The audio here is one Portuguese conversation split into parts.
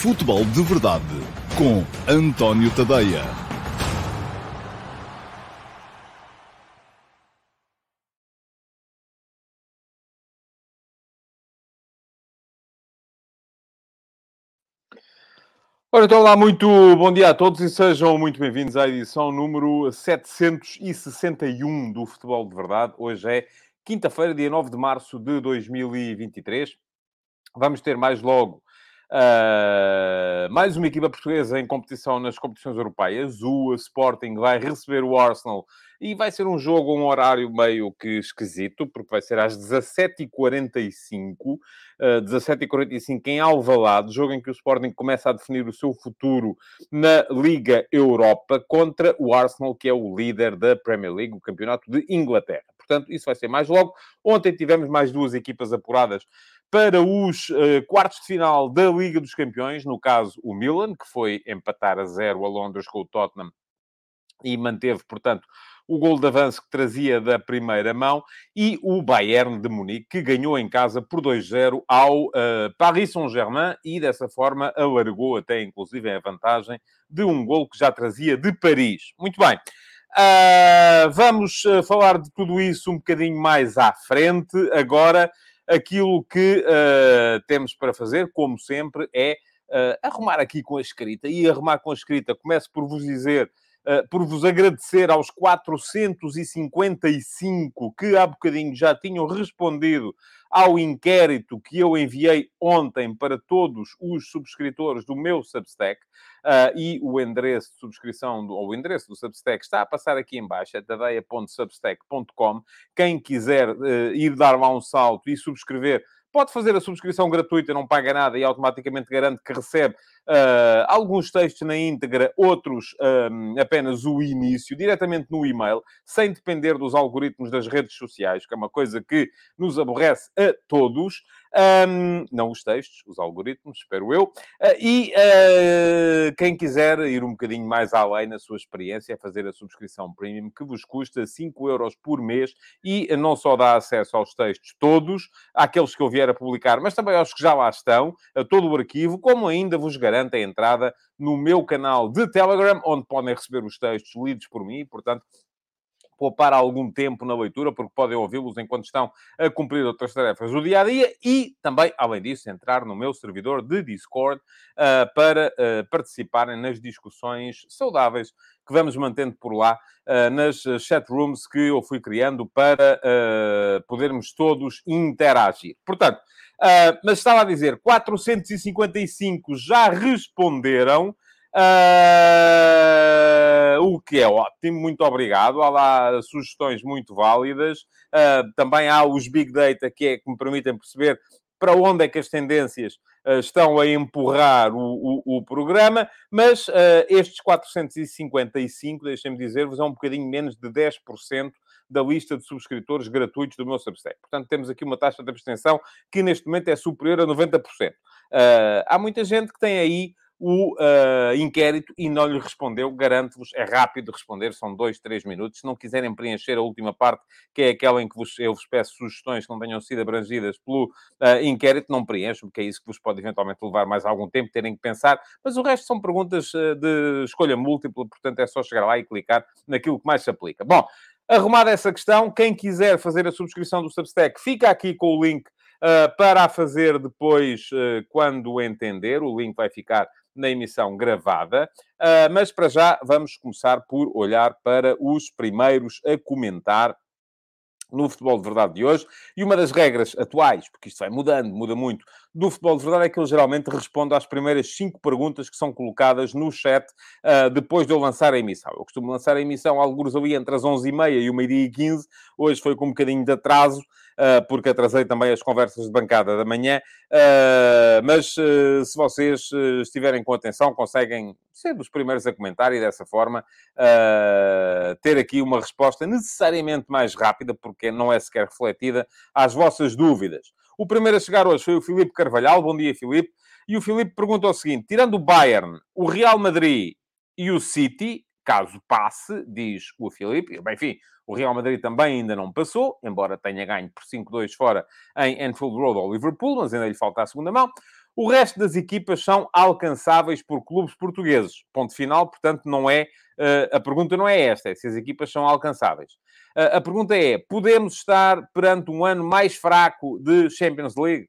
Futebol de Verdade com António Tadeia. Ora, então, olá, muito bom dia a todos e sejam muito bem-vindos à edição número 761 do Futebol de Verdade. Hoje é quinta-feira, dia 9 de março de 2023. Vamos ter mais logo uh, mais uma equipa portuguesa em competição nas competições europeias. O Sporting vai receber o Arsenal e vai ser um jogo, um horário meio que esquisito, porque vai ser às 17h45. Uh, 17h45 em Alvalade, jogo em que o Sporting começa a definir o seu futuro na Liga Europa contra o Arsenal, que é o líder da Premier League, o campeonato de Inglaterra. Portanto, isso vai ser mais logo. Ontem tivemos mais duas equipas apuradas para os uh, quartos de final da Liga dos Campeões, no caso o Milan, que foi empatar a zero a Londres com o Tottenham e manteve, portanto, o gol de avanço que trazia da primeira mão, e o Bayern de Munique, que ganhou em casa por 2-0 ao uh, Paris Saint-Germain e dessa forma alargou até inclusive a vantagem de um gol que já trazia de Paris. Muito bem. Uh, vamos falar de tudo isso um bocadinho mais à frente. Agora, aquilo que uh, temos para fazer, como sempre, é uh, arrumar aqui com a escrita. E arrumar com a escrita, começo por vos dizer, por vos agradecer aos 455 que há bocadinho já tinham respondido ao inquérito que eu enviei ontem para todos os subscritores do meu Substack. Uh, e o endereço de subscrição, do, ou o endereço do Substack está a passar aqui em baixo, é tadeia.substack.com. Quem quiser uh, ir dar lá um salto e subscrever pode fazer a subscrição gratuita, não paga nada e automaticamente garante que recebe uh, alguns textos na íntegra, outros um, apenas o início, diretamente no e-mail, sem depender dos algoritmos das redes sociais, que é uma coisa que nos aborrece a todos. Um, não os textos, os algoritmos, espero eu. Uh, e uh, quem quiser ir um bocadinho mais além na sua experiência, é fazer a subscrição premium, que vos custa 5 euros por mês e não só dá acesso aos textos todos, àqueles que eu vier a publicar, mas também aos que já lá estão, a todo o arquivo, como ainda vos garante a entrada no meu canal de Telegram, onde podem receber os textos lidos por mim, portanto, poupar algum tempo na leitura, porque podem ouvi-los enquanto estão a cumprir outras tarefas do dia a dia e também, além disso, entrar no meu servidor de Discord uh, para uh, participarem nas discussões saudáveis que vamos mantendo por lá uh, nas chat rooms que eu fui criando para podermos todos interagir. Portanto, mas estava a dizer, 455 já responderam. Uh, o que é ótimo, muito obrigado. Há lá sugestões muito válidas. Uh, também há os Big Data que, é, que me permitem perceber para onde é que as tendências estão a empurrar o, o, o programa, mas estes 455, deixem-me dizer-vos, é um bocadinho menos de 10% da lista de subscritores gratuitos do meu Substack. Portanto, temos aqui uma taxa de abstenção que neste momento é superior a 90%. há muita gente que tem aí o uh, inquérito e não lhe respondeu. Garanto-vos, é rápido responder, são dois, três minutos. Se não quiserem preencher a última parte, que é aquela em que vos, eu vos peço sugestões que não tenham sido abrangidas pelo uh, inquérito, não preencham, porque é isso que vos pode eventualmente levar mais algum tempo, terem que pensar. Mas o resto são perguntas uh, de escolha múltipla, portanto é só chegar lá e clicar naquilo que mais se aplica. Bom, arrumada essa questão, quem quiser fazer a subscrição do Substack, fica aqui com o link para a fazer depois, quando entender. O link vai ficar na emissão gravada. Uh, mas para já vamos começar por olhar para os primeiros a comentar no futebol de verdade de hoje. E uma das regras atuais, porque isto vai mudando, muda muito, do futebol de verdade é que ele geralmente responde às primeiras cinco perguntas que são colocadas no chat uh, depois de eu lançar a emissão. Eu costumo lançar a emissão alguns ali entre as 11h30 e o meio-dia e 15. Hoje foi com um bocadinho de atraso, porque atrasei também as conversas de bancada da manhã. Uh, mas se vocês estiverem com atenção, conseguem ser dos primeiros a comentar e dessa forma ter aqui uma resposta necessariamente mais rápida, porque não é sequer refletida, às vossas dúvidas. O primeiro a chegar hoje foi o Filipe Carvalhal. Bom dia, Filipe. E o Filipe pergunta o seguinte: tirando o Bayern, o Real Madrid e o City, caso passe, diz o Filipe, enfim, o Real Madrid também ainda não passou, embora tenha ganho por 5-2 fora em Anfield Road ao Liverpool, mas ainda lhe falta a segunda mão. O resto das equipas são alcançáveis por clubes portugueses. Ponto final, portanto, não é... Uh, a pergunta não é esta, é se as equipas são alcançáveis. Uh, a pergunta é, podemos estar perante um ano mais fraco de Champions League?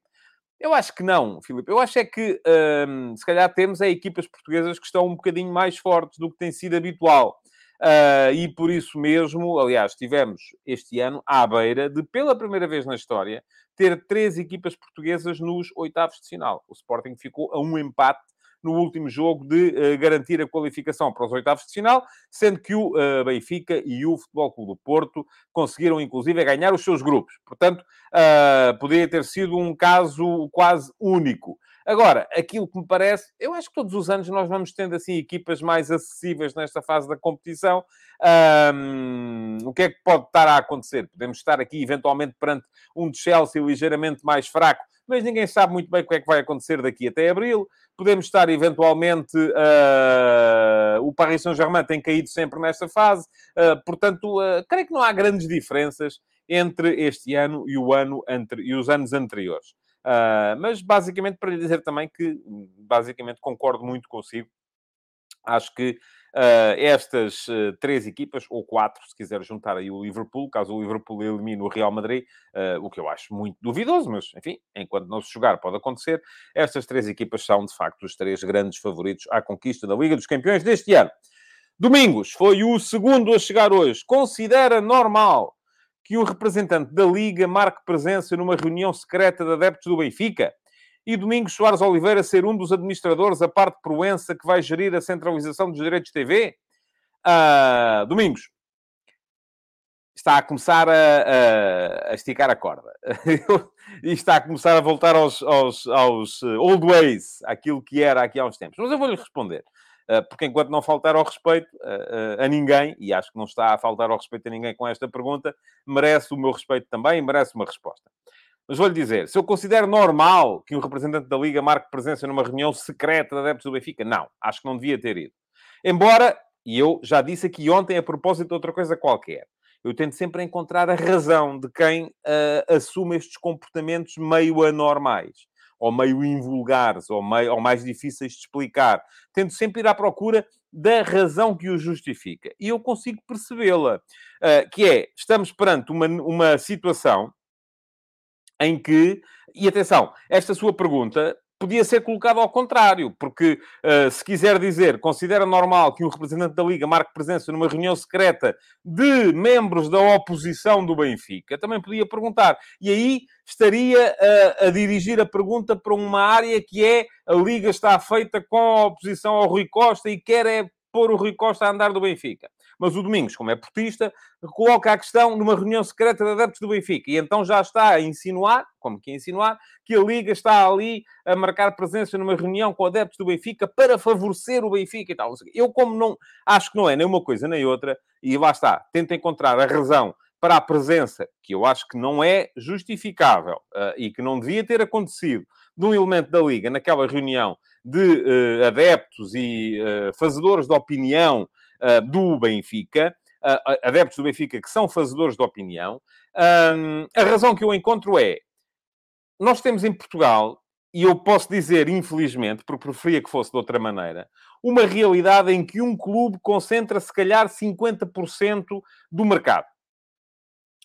Eu acho que não, Filipe. Eu acho é que, hum, se calhar, temos é, equipas portuguesas que estão um bocadinho mais fortes do que tem sido habitual. Uh, e por isso mesmo, aliás, tivemos este ano à beira de, pela primeira vez na história, ter três equipas portuguesas nos oitavos de final. O Sporting ficou a um empate no último jogo de uh, garantir a qualificação para os oitavos de final, sendo que o uh, Benfica e o Futebol Clube do Porto conseguiram, inclusive, ganhar os seus grupos. Portanto, uh, poderia ter sido um caso quase único. Agora, aquilo que me parece, eu acho que todos os anos nós vamos tendo assim equipas mais acessíveis nesta fase da competição. Um, o que é que pode estar a acontecer? Podemos estar aqui eventualmente perante um Chelsea ligeiramente mais fraco, mas ninguém sabe muito bem o que é que vai acontecer daqui até abril. Podemos estar eventualmente. Uh, o Paris Saint-Germain tem caído sempre nesta fase, uh, portanto, uh, creio que não há grandes diferenças entre este ano e, o ano entre, e os anos anteriores. mas basicamente para lhe dizer também que basicamente concordo muito consigo. Acho que Uh, estas uh, três equipas, ou quatro, se quiser juntar aí o Liverpool, caso o Liverpool elimine o Real Madrid, uh, o que eu acho muito duvidoso, mas enfim, enquanto não se jogar pode acontecer. Estas três equipas são, de facto, os três grandes favoritos à conquista da Liga dos Campeões deste ano. Domingos foi o segundo a chegar hoje. Considera normal que um representante da Liga marque presença numa reunião secreta de adeptos do Benfica? E Domingos Soares Oliveira ser um dos administradores, a parte Proença, que vai gerir a centralização dos direitos TV? Uh, Domingos, está a começar a, a, a esticar a corda. e está a começar a voltar aos, aos, aos eh, old ways, aquilo que era aqui há uns tempos. Mas eu vou-lhe responder. Uh, porque enquanto não faltar ao respeito uh, uh, a ninguém, e acho que não está a faltar ao respeito a ninguém com esta pergunta, merece o meu respeito também e merece uma resposta. Mas vou-lhe dizer, se eu considero normal que um representante da Liga marque presença numa reunião secreta de adeptos do Benfica, não. Acho que não devia ter ido. Embora, e eu já disse aqui ontem a propósito de outra coisa qualquer, eu tento sempre encontrar a razão de quem uh, assume estes comportamentos meio anormais, ou meio invulgares, ou, meio, ou mais difíceis de explicar. Tento sempre ir à procura da razão que o justifica. E eu consigo percebê-la. Uh, que é, estamos perante uma, uma situação em que, e atenção, esta sua pergunta podia ser colocada ao contrário, porque uh, se quiser dizer, considera normal que um representante da Liga marque presença numa reunião secreta de membros da oposição do Benfica, também podia perguntar. E aí estaria uh, a dirigir a pergunta para uma área que é a Liga está feita com a oposição ao Rui Costa e quer é pôr o Rui Costa a andar do Benfica. Mas o Domingos, como é portista, coloca a questão numa reunião secreta de adeptos do Benfica. E então já está a insinuar, como que insinuar, que a Liga está ali a marcar presença numa reunião com adeptos do Benfica para favorecer o Benfica e tal. Eu, como não acho que não é nem uma coisa nem outra, e lá está, tento encontrar a razão para a presença, que eu acho que não é justificável uh, e que não devia ter acontecido, de um elemento da Liga naquela reunião de uh, adeptos e uh, fazedores de opinião do Benfica, adeptos do Benfica que são fazedores de opinião. a razão que eu encontro é: nós temos em Portugal, e eu posso dizer, infelizmente, porque preferia que fosse de outra maneira, uma realidade em que um clube concentra, se calhar, 50% do mercado.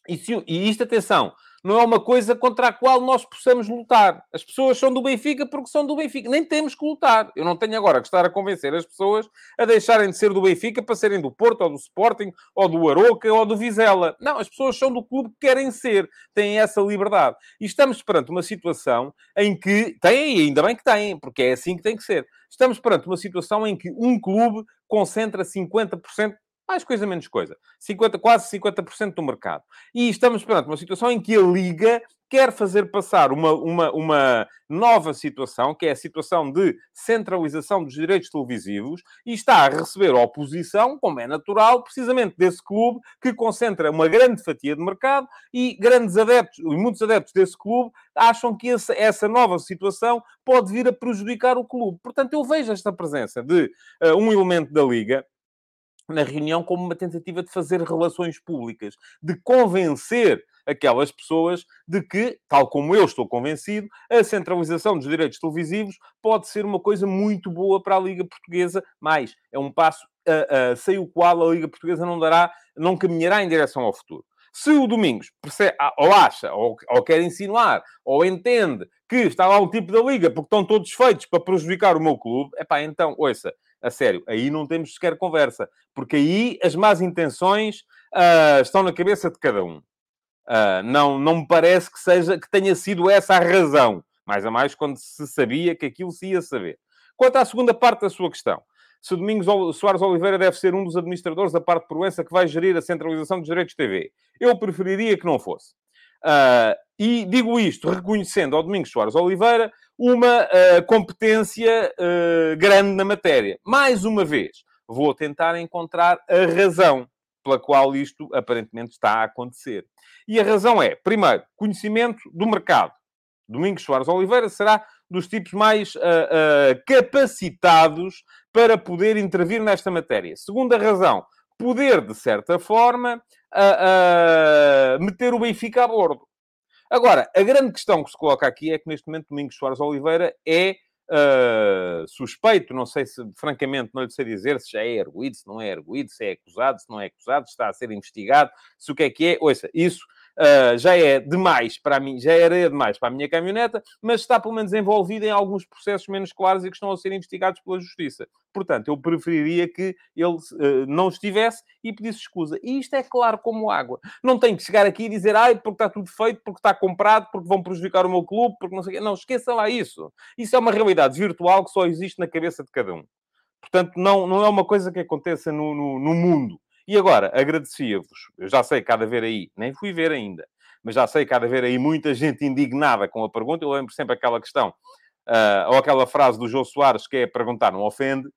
E, se, e isto, atenção, não é uma coisa contra a qual nós possamos lutar. As pessoas são do Benfica porque são do Benfica. Nem temos que lutar. Eu não tenho agora que estar a convencer as pessoas a deixarem de ser do Benfica para serem do Porto, ou do Sporting, ou do Aroca, ou do Vizela. Não, as pessoas são do clube que querem ser. Têm essa liberdade. E estamos perante uma situação em que... Têm, ainda bem que têm, porque é assim que tem que ser. Estamos perante uma situação em que um clube concentra 50% mais coisa, menos coisa. 50, quase 50% do mercado. E estamos perante uma situação em que a Liga quer fazer passar uma, uma, uma nova situação, que é a situação de centralização dos direitos televisivos, e está a receber oposição, como é natural, precisamente desse clube que concentra uma grande fatia de mercado e grandes adeptos, e muitos adeptos desse clube, acham que essa, essa nova situação pode vir a prejudicar o clube. Portanto, eu vejo esta presença de uh, um elemento da Liga na reunião como uma tentativa de fazer relações públicas, de convencer aquelas pessoas de que, tal como eu estou convencido, a centralização dos direitos televisivos pode ser uma coisa muito boa para a Liga Portuguesa, mas é um passo uh, uh, sem o qual a Liga Portuguesa não dará, não caminhará em direção ao futuro. Se o Domingos percebe, ou acha, ou, ou, quer insinuar, ou entende que está lá um tipo da liga porque estão todos feitos para prejudicar o meu clube, é pá, então, ouça, a sério, aí não temos sequer conversa, porque aí as más intenções uh, estão na cabeça de cada um. Uh, não, não me parece que seja que tenha sido essa a razão, mais a mais quando se sabia que aquilo se ia saber. Quanto à segunda parte da sua questão, se Domingos Soares Oliveira deve ser um dos administradores da parte de Proença que vai gerir a centralização dos direitos de TV. Eu preferiria que não fosse. Uh, e digo isto reconhecendo ao Domingos Soares Oliveira uma uh, competência uh, grande na matéria. Mais uma vez, vou tentar encontrar a razão pela qual isto aparentemente está a acontecer. E a razão é, primeiro, conhecimento do mercado. Domingos Soares Oliveira será dos tipos mais uh, uh, capacitados para poder intervir nesta matéria. Segunda razão, poder, de certa forma, uh, meter o Benfica a bordo. Agora, a grande questão que se coloca aqui é que neste momento Domingos Soares Oliveira é Uh, suspeito, não sei se, francamente, não lhe sei dizer se já é erguido, se não é erguido, se é acusado, se não é acusado, se está a ser investigado, se o que é que é. Ouça, isso uh, já é demais para mim, já era demais para a minha caminhoneta, mas está pelo menos envolvido em alguns processos menos claros e que estão a ser investigados pela Justiça. Portanto, eu preferiria que ele uh, não estivesse e pedisse escusa. E isto é claro como água. Não tem que chegar aqui e dizer, ai, porque está tudo feito, porque está comprado, porque vão prejudicar o meu clube, porque não sei o quê. Não, esqueça lá isso. Isso é uma realidade virtual que só existe na cabeça de cada um. Portanto, não, não é uma coisa que aconteça no, no, no mundo. E agora, agradecia-vos. Eu já sei que há de haver aí, nem fui ver ainda, mas já sei que há de haver aí muita gente indignada com a pergunta. Eu lembro sempre aquela questão, uh, ou aquela frase do João Soares, que é perguntar não ofende.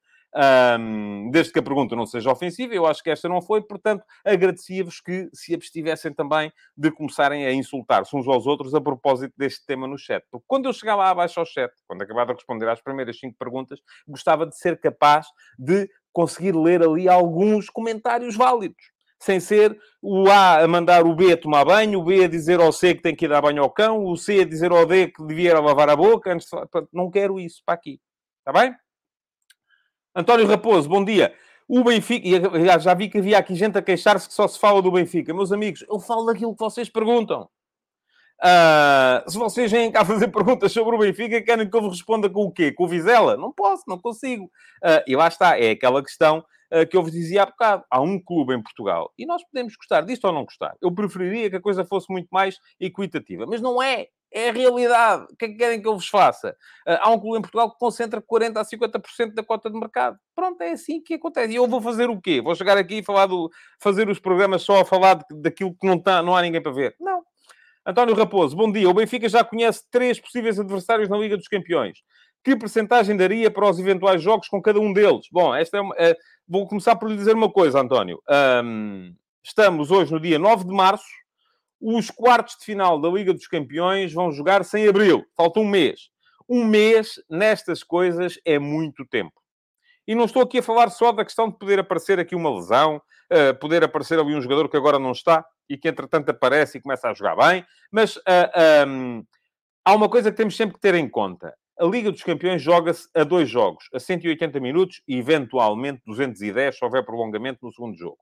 Um, desde que a pergunta não seja ofensiva, eu acho que esta não foi, portanto, agradecia-vos que se abstivessem também de começarem a insultar-se uns aos outros a propósito deste tema no chat. Porque quando eu chegar lá abaixo ao chat, quando acabar de responder às primeiras cinco perguntas, gostava de ser capaz de conseguir ler ali alguns comentários válidos. Sem ser o A a mandar o B a tomar banho, o B a dizer ao C que tem que ir dar banho ao cão, o C a dizer ao D que devia lavar a boca. Antes de... Não quero isso para aqui. Está bem? António Raposo, bom dia. O Benfica, e já vi que havia aqui gente a queixar-se que só se fala do Benfica. Meus amigos, eu falo daquilo que vocês perguntam. Uh, se vocês vêm cá fazer perguntas sobre o Benfica, querem que eu vos responda com o quê? Com o Vizela? Não posso, não consigo. Uh, e lá está, é aquela questão uh, que eu vos dizia há bocado. Há um clube em Portugal e nós podemos gostar disto ou não gostar. Eu preferiria que a coisa fosse muito mais equitativa, mas não é. É a realidade. O que é que querem que eu vos faça? há um clube em Portugal que concentra 40% a 50% da cota de mercado. Pronto, é assim que acontece. E eu vou fazer o quê? Vou chegar aqui e falar do, fazer os programas só a falar de, daquilo que não, tá, não há ninguém para ver? Não António Raposo, bom dia. O Benfica já conhece três possíveis adversários na Liga dos Campeões. Que percentagem daria para os eventuais jogos com cada um deles? Bom, esta é uma, uh, vou começar por lhe dizer uma coisa, António. Um, estamos hoje no dia 9 de março. Os quartos de final da Liga dos Campeões vão jogar sem abril. Falta um mês. Um mês nestas coisas é muito tempo. E não estou aqui a falar só da questão de poder aparecer aqui uma lesão, uh, poder aparecer ali um jogador que agora não está e que entretanto aparece e começa a jogar bem. Mas uh, ah, um, há uma coisa que temos sempre que ter em conta. A Liga dos Campeões joga-se a dois jogos, a 180 minutos e eventualmente 210 se houver prolongamento no segundo jogo.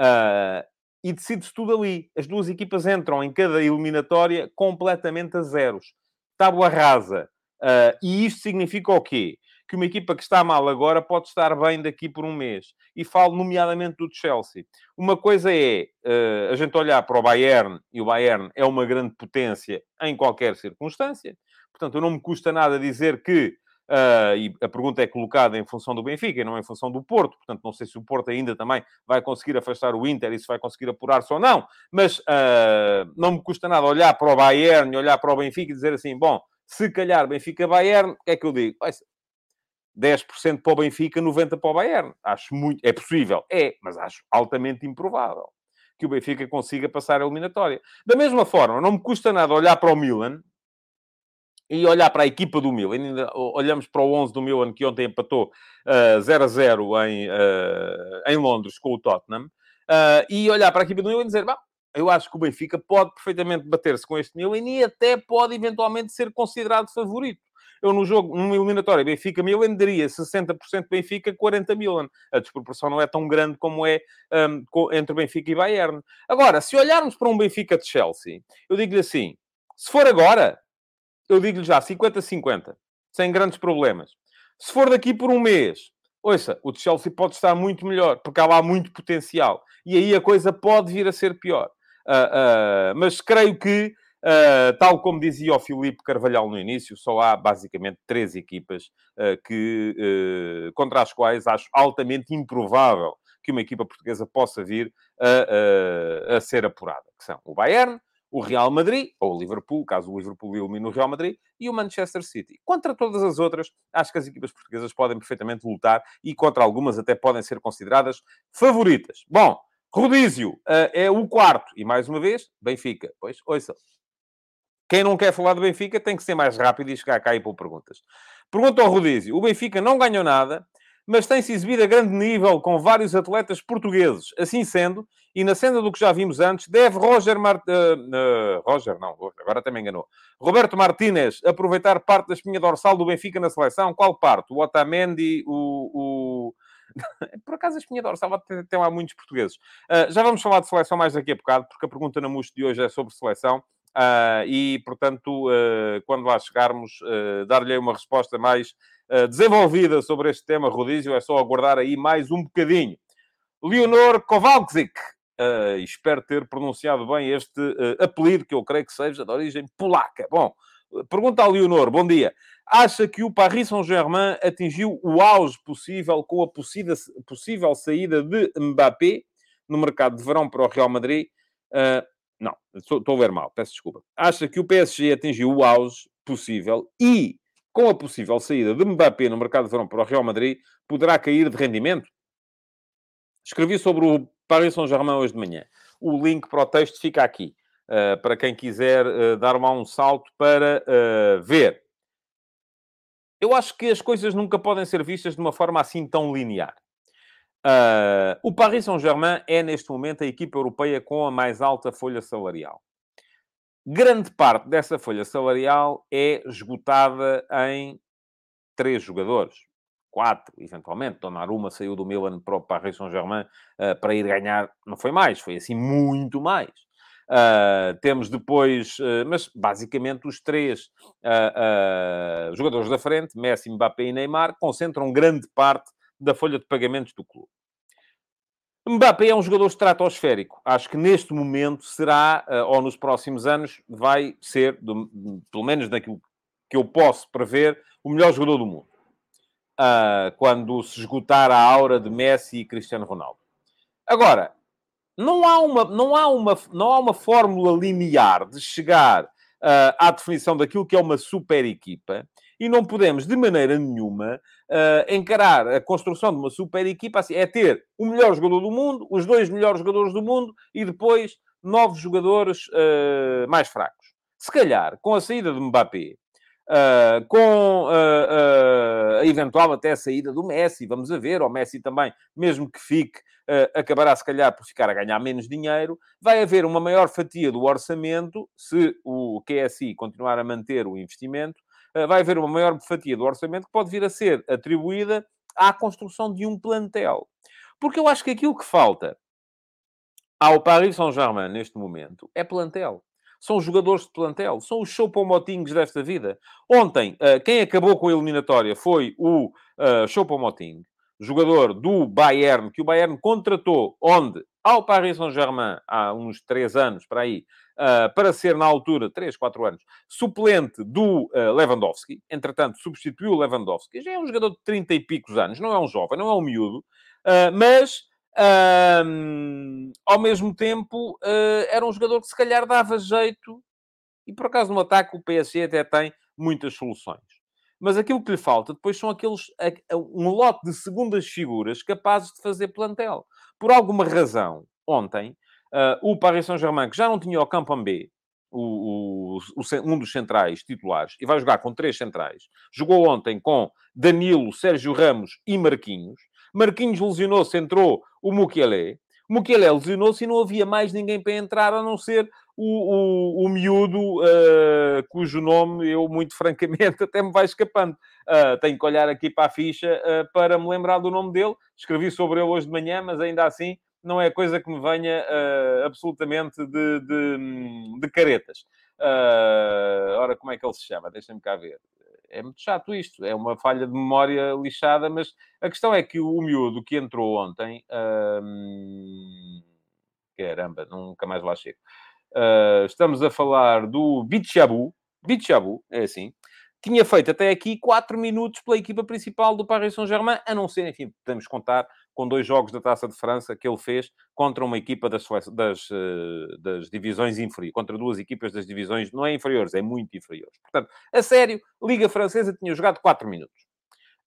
Uh, e decide-se tudo ali. As duas equipas entram em cada eliminatória completamente a zeros. Tábua rasa. Uh, e isto significa o quê? Que uma equipa que está mal agora pode estar bem daqui por um mês. E falo nomeadamente do Chelsea. Uma coisa é uh, a gente olhar para o Bayern, e o Bayern é uma grande potência em qualquer circunstância. Portanto, não me custa nada dizer que Uh, e a pergunta é colocada em função do Benfica e não em função do Porto. Portanto, não sei se o Porto ainda também vai conseguir afastar o Inter e se vai conseguir apurar-se ou não. Mas uh, não me custa nada olhar para o Bayern, olhar para o Benfica e dizer assim: bom, se calhar Benfica-Bayern, o que é que eu digo? 10% para o Benfica, 90% para o Bayern. Acho muito... É possível? É, mas acho altamente improvável que o Benfica consiga passar a eliminatória. Da mesma forma, não me custa nada olhar para o Milan e olhar para a equipa do Milan, ainda olhamos para o 11 do Milan, que ontem empatou uh, 0 a 0 em, uh, em Londres com o Tottenham, uh, e olhar para a equipa do Milan e dizer, eu acho que o Benfica pode perfeitamente bater-se com este Milan e até pode eventualmente ser considerado favorito. Eu no jogo, numa eliminatória Benfica-Milan, daria 60% Benfica, 40% Milan. A desproporção não é tão grande como é um, entre Benfica e Bayern. Agora, se olharmos para um Benfica de Chelsea, eu digo-lhe assim, se for agora, eu digo-lhe já, 50-50, sem grandes problemas. Se for daqui por um mês, ouça, o de Chelsea pode estar muito melhor, porque há lá muito potencial. E aí a coisa pode vir a ser pior. Uh, uh, mas creio que, uh, tal como dizia o Filipe Carvalhal no início, só há basicamente três equipas que, contra as quais acho altamente improvável que uma equipa portuguesa possa vir a, a ser apurada, que são o Bayern, o Real Madrid, ou o Liverpool, caso o Liverpool elimine o Real Madrid, e o Manchester City. Contra todas as outras, acho que as equipas portuguesas podem perfeitamente lutar e contra algumas até podem ser consideradas favoritas. Bom, Rodízio uh, é o quarto, e mais uma vez, Benfica. Pois, ouça. Quem não quer falar do Benfica tem que ser mais rápido e chegar cá e pôr perguntas. Pergunta ao Rodízio. O Benfica não ganhou nada, mas tem-se exibido a grande nível com vários atletas portugueses. Assim sendo, e na senda do que já vimos antes, deve Roger Mart... Uh, uh, Roger, não, agora também enganou. Roberto Martínez aproveitar parte da espinha dorsal do Benfica na seleção. Qual parte? O Otamendi, o... o... Por acaso a espinha dorsal tem, lá muitos portugueses. Uh, já vamos falar de seleção mais daqui a bocado, porque a pergunta na MUS de hoje é sobre seleção. Uh, e, portanto, uh, quando lá chegarmos, uh, dar-lhe uma resposta mais desenvolvida sobre este tema, Rodízio, é só aguardar aí mais um bocadinho. Leonor Kowalczyk, espero ter pronunciado bem este apelido, que eu creio que seja de origem polaca. Bom, pergunta a Leonor, bom dia. Acha que o Paris Saint-Germain atingiu o auge possível com a possível, possível saída de Mbappé no mercado de verão para o Real Madrid? Não, estou, a ler mal, peço desculpa. Acha que o PSG atingiu o auge possível e, com a possível saída de Mbappé no mercado de verão para o Real Madrid, poderá cair de rendimento? Escrevi sobre o Paris Saint-Germain hoje de manhã. O link para o texto fica aqui, uh, para quem quiser uh, dar uma um salto para uh, ver. Eu acho que as coisas nunca podem ser vistas de uma forma assim tão linear. Uh, o Paris Saint-Germain é, neste momento, a equipa europeia com a mais alta folha salarial. Grande parte dessa folha salarial é esgotada em três jogadores. Quatro, eventualmente. Donnarumma saiu do Milan para o Paris Saint-Germain uh, para ir ganhar... Não foi mais, foi assim muito mais. Uh, temos depois, uh, mas basicamente os três uh, jogadores da frente, Messi, Mbappé e Neymar, concentram grande parte da folha de pagamentos do clube. Mbappé é um jogador estratosférico. Acho que neste momento será, eh, ou nos próximos anos, vai ser, pelo menos naquilo que eu posso prever, o melhor jogador do mundo. Uh, quando se esgotar a aura de Messi e Cristiano Ronaldo. Agora, não há uma, não há uma, não há uma fórmula linear de chegar uh, à definição daquilo que é uma super equipa e não podemos, de maneira nenhuma, uh, encarar a construção de uma super equipa assim. É ter o melhor jogador do mundo, os dois melhores jogadores do mundo e depois nove jogadores uh, mais fracos. Se calhar, com a saída de Mbappé, Uh, com uh, uh, a eventual até a saída do Messi, vamos a ver, o Messi também, mesmo que fique, acabará se calhar por ficar a ganhar menos dinheiro, vai haver uma maior fatia do orçamento, se o QSI continuar a manter o investimento, vai haver uma maior fatia do orçamento que pode vir a ser atribuída à construção de um plantel. Porque eu acho que aquilo que falta ao Paris Saint-Germain neste momento é plantel. São jogadores de plantel, são os Choupo-Motingos desta vida. Ontem, eh, quem acabou com a eliminatória foi o uh, Choupo-Moting, jogador do Bayern, que o Bayern contratou, onde? Ao Paris Saint-Germain, há uns três anos, para aí, para ser, na altura, 3, 4 anos, suplente do uh, Lewandowski. Entretanto, substituiu o Lewandowski. Já é um jogador de 30 e picos anos, não é um jovem, não é um miúdo, uh, mas... ao mesmo tempo, era um jogador que se calhar dava jeito, e por acaso no ataque o PSG até tem muitas soluções. Mas aquilo que lhe falta depois são aqueles, um lote de segundas figuras capazes de fazer plantel. Por alguma razão, ontem, uh, o Paris Saint-Germain, que já não tinha o Campambé, o, o, um dos centrais titulares, e vai jogar com três centrais. Jogou ontem com Danilo, Sérgio Ramos e Marquinhos. Marquinhos lesionou-se, entrou o Mukiele. O Mukiele lesionou-se e não havia mais ninguém para entrar, a não ser o, o, o miúdo, uh, cujo nome eu, muito francamente, até me vai escapando. Uh, tenho que olhar aqui para a ficha uh, para me lembrar do nome dele. Escrevi sobre ele hoje de manhã, mas ainda assim não é coisa que me venha absolutamente de, de, de caretas. ora, como é que ele se chama? Deixa-me cá ver é muito chato isto, é uma falha de memória lixada, mas a questão é que o miúdo que entrou ontem, hum, caramba, nunca mais lá chego. Uh, estamos a falar do Bichabu, Bichabu, é assim, tinha feito até aqui 4 minutos pela equipa principal do Paris Saint-Germain, a não ser, enfim, podemos contar com dois jogos da Taça de França que ele fez contra uma equipa das, das, ah, das divisões inferiores, contra duas equipas das divisões, não é inferiores, é muito inferiores. Portanto, a sério, Liga Francesa tinha jogado 4 minutos.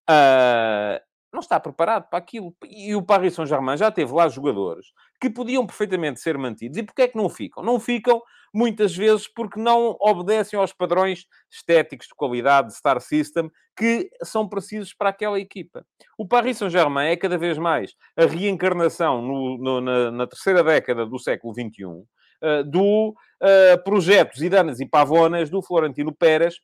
Uh, não está preparado para aquilo. E o Paris Saint-Germain já teve lá jogadores que podiam perfeitamente ser mantidos. E porquê é que não ficam? Não ficam, muitas vezes, porque não obedecem aos padrões estéticos de qualidade de Star System que são precisos para aquela equipa. O Paris Saint-Germain é cada vez mais a reencarnação no, no, na, na, terceira década do século XXI uh, eh, do uh, projeto Zidanas e Pavonas do Florentino Pérez,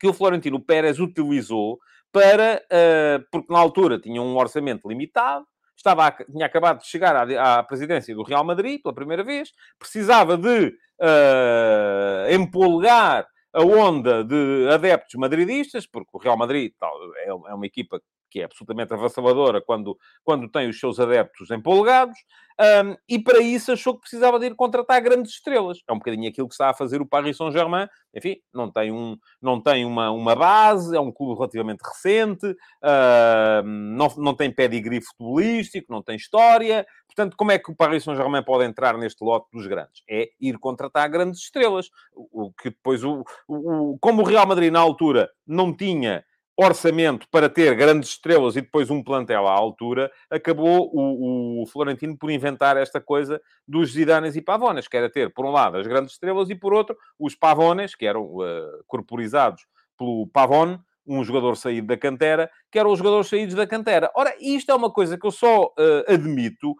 que o Florentino Pérez utilizou para, uh, porque na altura tinha um orçamento limitado, estava a, tinha acabado de chegar à, à, presidência do Real Madrid pela primeira vez, precisava de uh, empolgar a onda de adeptos madridistas, porque o Real Madrid tal, é, é uma equipa que é absolutamente avassaladora quando, quando tem os seus adeptos empolgados, um, e para isso achou que precisava de ir contratar grandes estrelas. É um bocadinho aquilo que está a fazer o Paris Saint-Germain. Enfim, não tem, um, não tem uma, uma base, é um clube relativamente recente, uh, não, não tem pedigree futebolístico, não tem história. Portanto, como é que o Paris Saint-Germain pode entrar neste lote dos grandes? É ir contratar grandes estrelas. O, que depois, o, o, como o Real Madrid na altura não tinha orçamento para ter grandes estrelas e depois um plantel à altura, acabou o, o Florentino por inventar esta coisa dos Zidanes e Pavones, que era ter, por um lado, as grandes estrelas e, por outro, os Pavones, que eram uh, corporizados pelo Pavone, um jogador saído da cantera, que eram os jogadores saídos da cantera. Ora, isto é uma coisa que eu só uh, admito,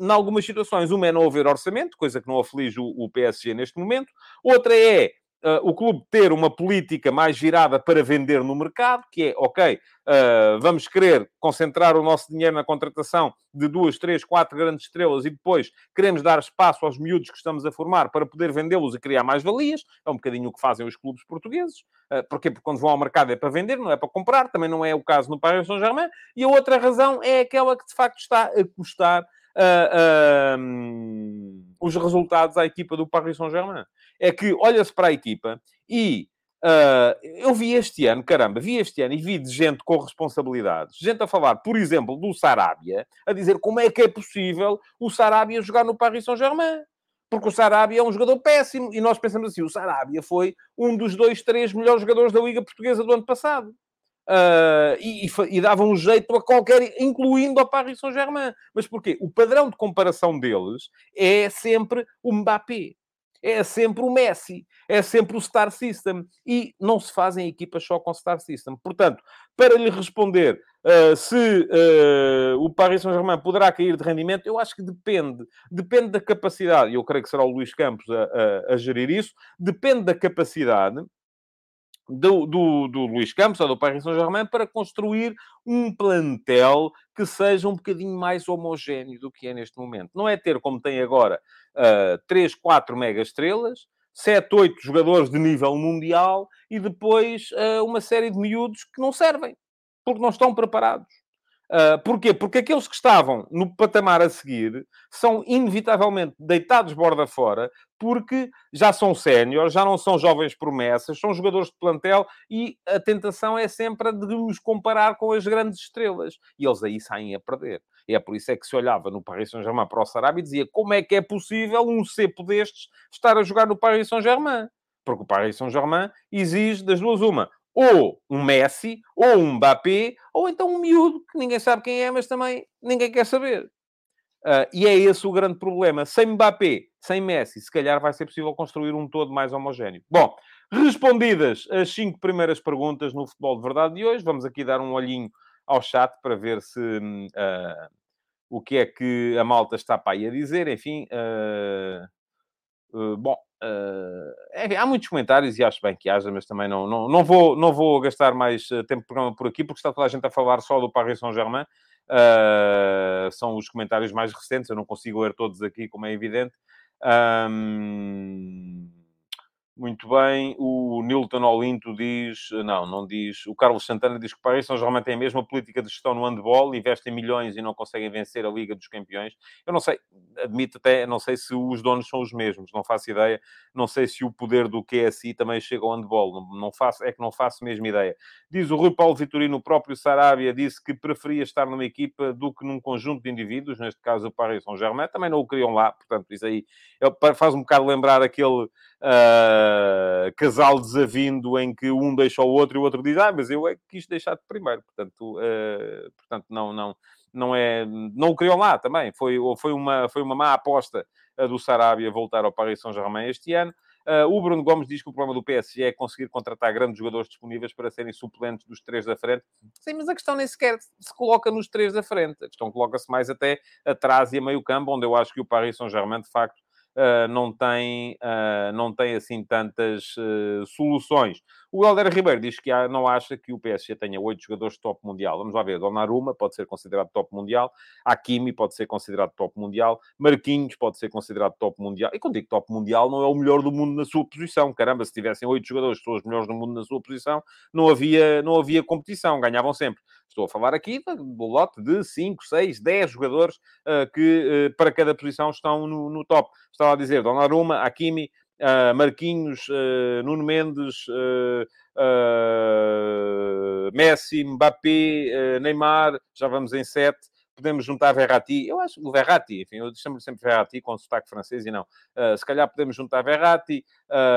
em algumas situações, uma é não haver orçamento, coisa que não aflige o, o PSG neste momento, outra é uh, o clube ter uma política mais virada para vender no mercado, que é, ok, uh, vamos querer concentrar o nosso dinheiro na contratação de duas, três, quatro grandes estrelas e depois queremos dar espaço aos miúdos que estamos a formar para poder vendê-los e criar mais valias. É um bocadinho o que fazem os clubes portugueses. Uh, porquê? Porque quando vão ao mercado é para vender, não é para comprar. Também não é o caso no Paris Saint-Germain. E a outra razão é aquela que, de facto, está a custar uh, os resultados à equipa do Paris Saint-Germain. É que olha-se para a equipa e uh, eu vi este ano, caramba, vi este ano e vi de gente com responsabilidades, gente a falar, por exemplo, do Sarabia, a dizer como é que é possível o Sarabia jogar no Paris Saint-Germain. Porque o Sarabia é um jogador péssimo. E nós pensamos assim, o Sarabia foi um dos dois, três melhores jogadores da Liga Portuguesa do ano passado. Uh, e, e, dava um jeito a qualquer, incluindo ao Paris Saint-Germain. Mas porquê? O padrão de comparação deles é sempre o Mbappé, é sempre o Messi, é sempre o Star System. E não se fazem equipas só com Star System. Portanto, para lhe responder uh, se uh, o Paris Saint-Germain poderá cair de rendimento, eu acho que depende. Depende da capacidade, e eu creio que será o Luís Campos a, a, a gerir isso, depende da capacidade do, do, do Luís Campos ou do Paris Saint-Germain para construir um plantel que seja um bocadinho mais homogéneo do que é neste momento. Não é ter, como tem agora, uh, 3, 4 mega estrelas, 7, 8 jogadores de nível mundial e depois uh, uma série de miúdos que não servem, porque não estão preparados. Uh, porquê? Porque aqueles que estavam no patamar a seguir são inevitavelmente deitados borda fora, porque já são séniores, já não são jovens promessas, são jogadores de plantel e a tentação é sempre a de os comparar com as grandes estrelas. E eles aí saem a perder. E é por isso é que se olhava no Paris Saint-Germain para o Sarabia e dizia como é que é possível um cepo destes estar a jogar no Paris Saint-Germain? Porque o Paris Saint-Germain exige das duas uma ou um Messi, ou um Mbappé, ou então um miúdo que ninguém sabe quem é, mas também ninguém quer saber. Uh, e é esse o grande problema. Sem Mbappé, sem Messi, se calhar vai ser possível construir um todo mais homogéneo. Bom, respondidas as cinco primeiras perguntas no Futebol de Verdade de hoje, vamos aqui dar um olhinho ao chat para ver se uh, o que é que a malta está para aí a dizer. Enfim, uh, bom, uh, há muitos comentários e acho bem que haja, mas também não, não, não, vou, não vou gastar mais tempo de programa por aqui, porque está toda a gente a falar só do Paris Saint-Germain. Uh, são os comentários mais recentes, eu não consigo ler todos aqui, como é evidente. Um... Muito bem. O Nilton Olinto diz... Não, não diz... O Carlos Santana diz que o Paris Saint-Germain tem a mesma política de gestão no handball, investem milhões e não conseguem vencer a Liga dos Campeões. Eu não sei, admito até, não sei se os donos são os mesmos, não faço ideia. Não sei se o poder do QSI também chega ao handball. Não, não faço, é que não faço mesmo ideia. Diz o Rui Paulo Vitorino, o próprio Sarabia, disse que preferia estar numa equipa do que num conjunto de indivíduos, neste caso o Paris Saint-Germain. Também não o queriam lá, portanto, isso aí faz um bocado lembrar aquele uh, casal desavindo em que um deixa o outro e o outro diz, ah, mas eu é que quis deixar-te primeiro. Portanto, uh, portanto não, não, não é... Não o queriam lá também. Foi, foi, uma, foi uma má aposta do Sarabia voltar ao Paris Saint-Germain este ano. Uh, o Bruno Gomes diz que o problema do PSG é conseguir contratar grandes jogadores disponíveis para serem suplentes dos três da frente. Sim, mas a questão nem sequer se coloca nos três da frente. A questão coloca-se mais até atrás e a meio campo, onde eu acho que o Paris Saint-Germain, de facto, não, tem, uh, não tem assim tantas uh, soluções. O Helder Ribeiro diz que há, não acha que o PSG tenha oito jogadores de top mundial. Vamos lá ver. Donnarumma pode ser considerado top mundial. Hakimi pode ser considerado top mundial. Marquinhos pode ser considerado top mundial. E quando digo top mundial, não é o melhor do mundo na sua posição. Caramba, se tivessem oito jogadores os melhores do mundo na sua posição, não havia, não havia competição. Ganhavam sempre. Estou a falar aqui do lote de 5, 6, 10 jogadores uh, que uh, para cada posição estão no, no top. Estava a dizer Donnarumma, Hakimi, uh, Marquinhos, Nuno Mendes, Messi, Mbappé, Neymar, já vamos em 7 podemos juntar Verratti. Eu acho o Verratti, enfim, eu chamo sempre Verratti com sotaque francês e não. Uh, se calhar podemos juntar Verratti.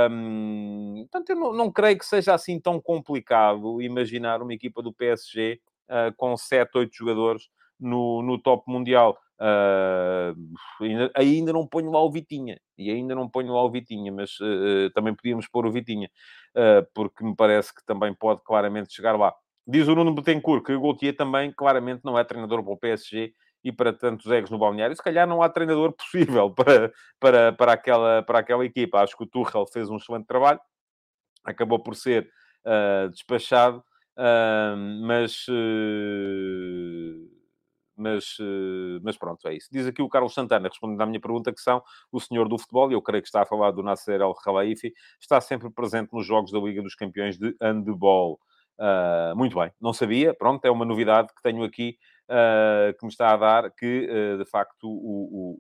Um, portanto, eu não, não, creio que seja assim tão complicado imaginar uma equipa do PSG uh, com 7, 8 jogadores no, no top mundial. Uh, ainda, ainda, não ponho lá o Vitinha, e ainda não ponho lá o Vitinha, mas uh, também podíamos pôr o Vitinha, uh, porque me parece que também pode claramente chegar lá. Diz o Nuno Betancourt que o Gaultier também claramente não é treinador para o PSG e para tantos egos no balneário. Se calhar não há treinador possível para, para, para, aquela, para aquela equipa. Acho que o Tuchel fez um excelente trabalho, acabou por ser despachado Uh, mas, uh, mas, uh, mas pronto, é isso. Diz aqui o Carlos Santana, respondendo à minha pergunta, que são o senhor do futebol, e eu creio que está a falar do Nasser El Khelaifi, está sempre presente nos jogos da Liga dos Campeões de Handball. Uh, muito bem, não sabia, pronto, é uma novidade que tenho aqui uh, que me está a dar que, uh, de facto, o,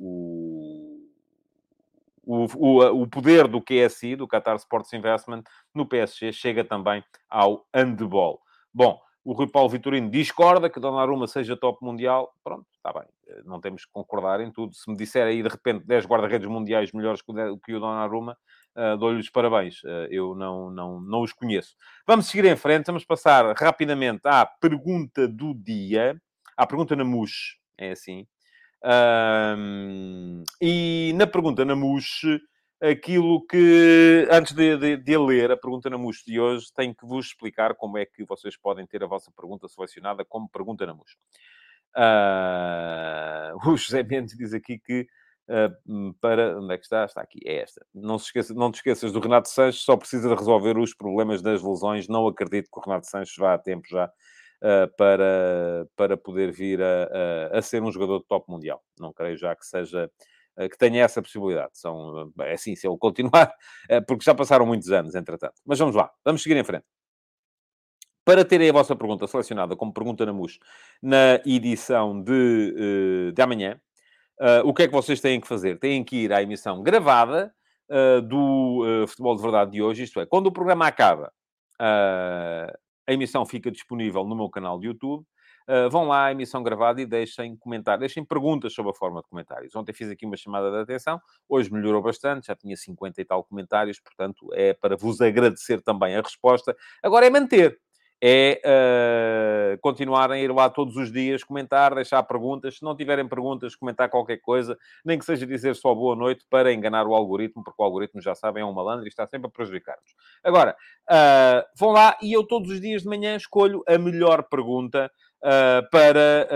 o, o, o, o, poder do QSI, do Qatar Sports Investment, no PSG chega também ao handball. Bom, o Rui Paulo Vitorino discorda que Donnarumma seja top mundial. Pronto, está bem. Eh, não temos que concordar em tudo. Se me disser aí, de repente, 10 guarda-redes mundiais melhores que o, Donnarumma, uh, dou-lhe os parabéns. Uh, eu não, não, não os conheço. Vamos seguir em frente. Vamos passar rapidamente à pergunta do dia. À pergunta na MUS. É assim. Um, e na pergunta na MUS aquilo que, antes de, de, de ler a pergunta na MUS de hoje, tenho que vos explicar como é que vocês podem ter a vossa pergunta selecionada como pergunta na MUS. Uh, o José Mendes diz aqui que uh, para... Onde é que está? Está aqui. É esta. Não, se esqueça, não te esqueças do Renato Sanches, só precisa de resolver os problemas das lesões. Não acredito que o Renato Sanches vá a tempo já uh, para, para poder vir a, a, a ser um jogador de top mundial. Não creio já que seja que tenha essa possibilidade. São, é assim, se ele continuar, eh, porque já passaram muitos anos, entretanto. Mas vamos lá, vamos seguir em frente. Para terem a vossa pergunta selecionada como pergunta na MUS na edição de, de amanhã, o que é que vocês têm que fazer? Têm que ir à emissão gravada do Futebol de Verdade de hoje, isto é, quando o programa acaba, a emissão fica disponível no meu canal de YouTube Uh, vão lá à emissão gravada e deixem comentar, deixem perguntas sobre a forma de comentários. Ontem fiz aqui uma chamada de atenção, hoje melhorou bastante, já tinha 50 e tal comentários, portanto é para vos agradecer também a resposta. Agora é manter. é uh, continuarem a ir lá todos os dias, comentar, deixar perguntas. Se não tiverem perguntas, comentar qualquer coisa, nem que seja dizer só boa noite para enganar o algoritmo, porque o algoritmo, já sabem, é um malandro e está sempre a prejudicar-nos. Agora, uh, vão lá e eu todos os dias de manhã escolho a melhor pergunta para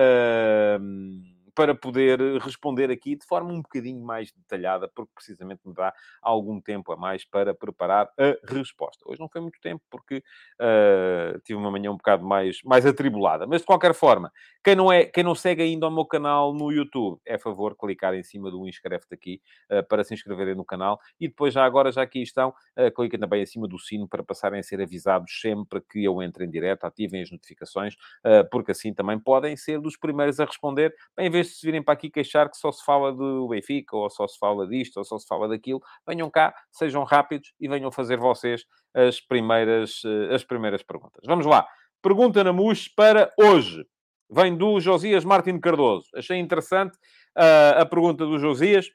para poder responder aqui de forma um bocadinho mais detalhada, porque precisamente me dá algum tempo a mais para preparar a resposta. Hoje não foi muito tempo, porque uh, tive uma manhã um bocado mais, mais atribulada. Mas, de qualquer forma, quem não, é, quem não segue ainda o meu canal no YouTube, é favor clicar em cima do inscreve-te aqui uh, para se inscreverem no canal. E depois, já agora, já aqui estão, uh, cliquem também em cima do sino para passarem a ser avisados sempre que eu entre em direto, ativem as notificações, porque assim também podem ser dos primeiros a responder, em vez se virem para aqui queixar que só se fala do Benfica, ou só se fala disto, ou só se fala daquilo, venham cá, sejam rápidos e venham fazer vocês as primeiras, eh, as primeiras perguntas. Vamos lá. Pergunta na MUS para hoje. Vem do Josias Martins Cardoso. Achei interessante uh, a pergunta do Josias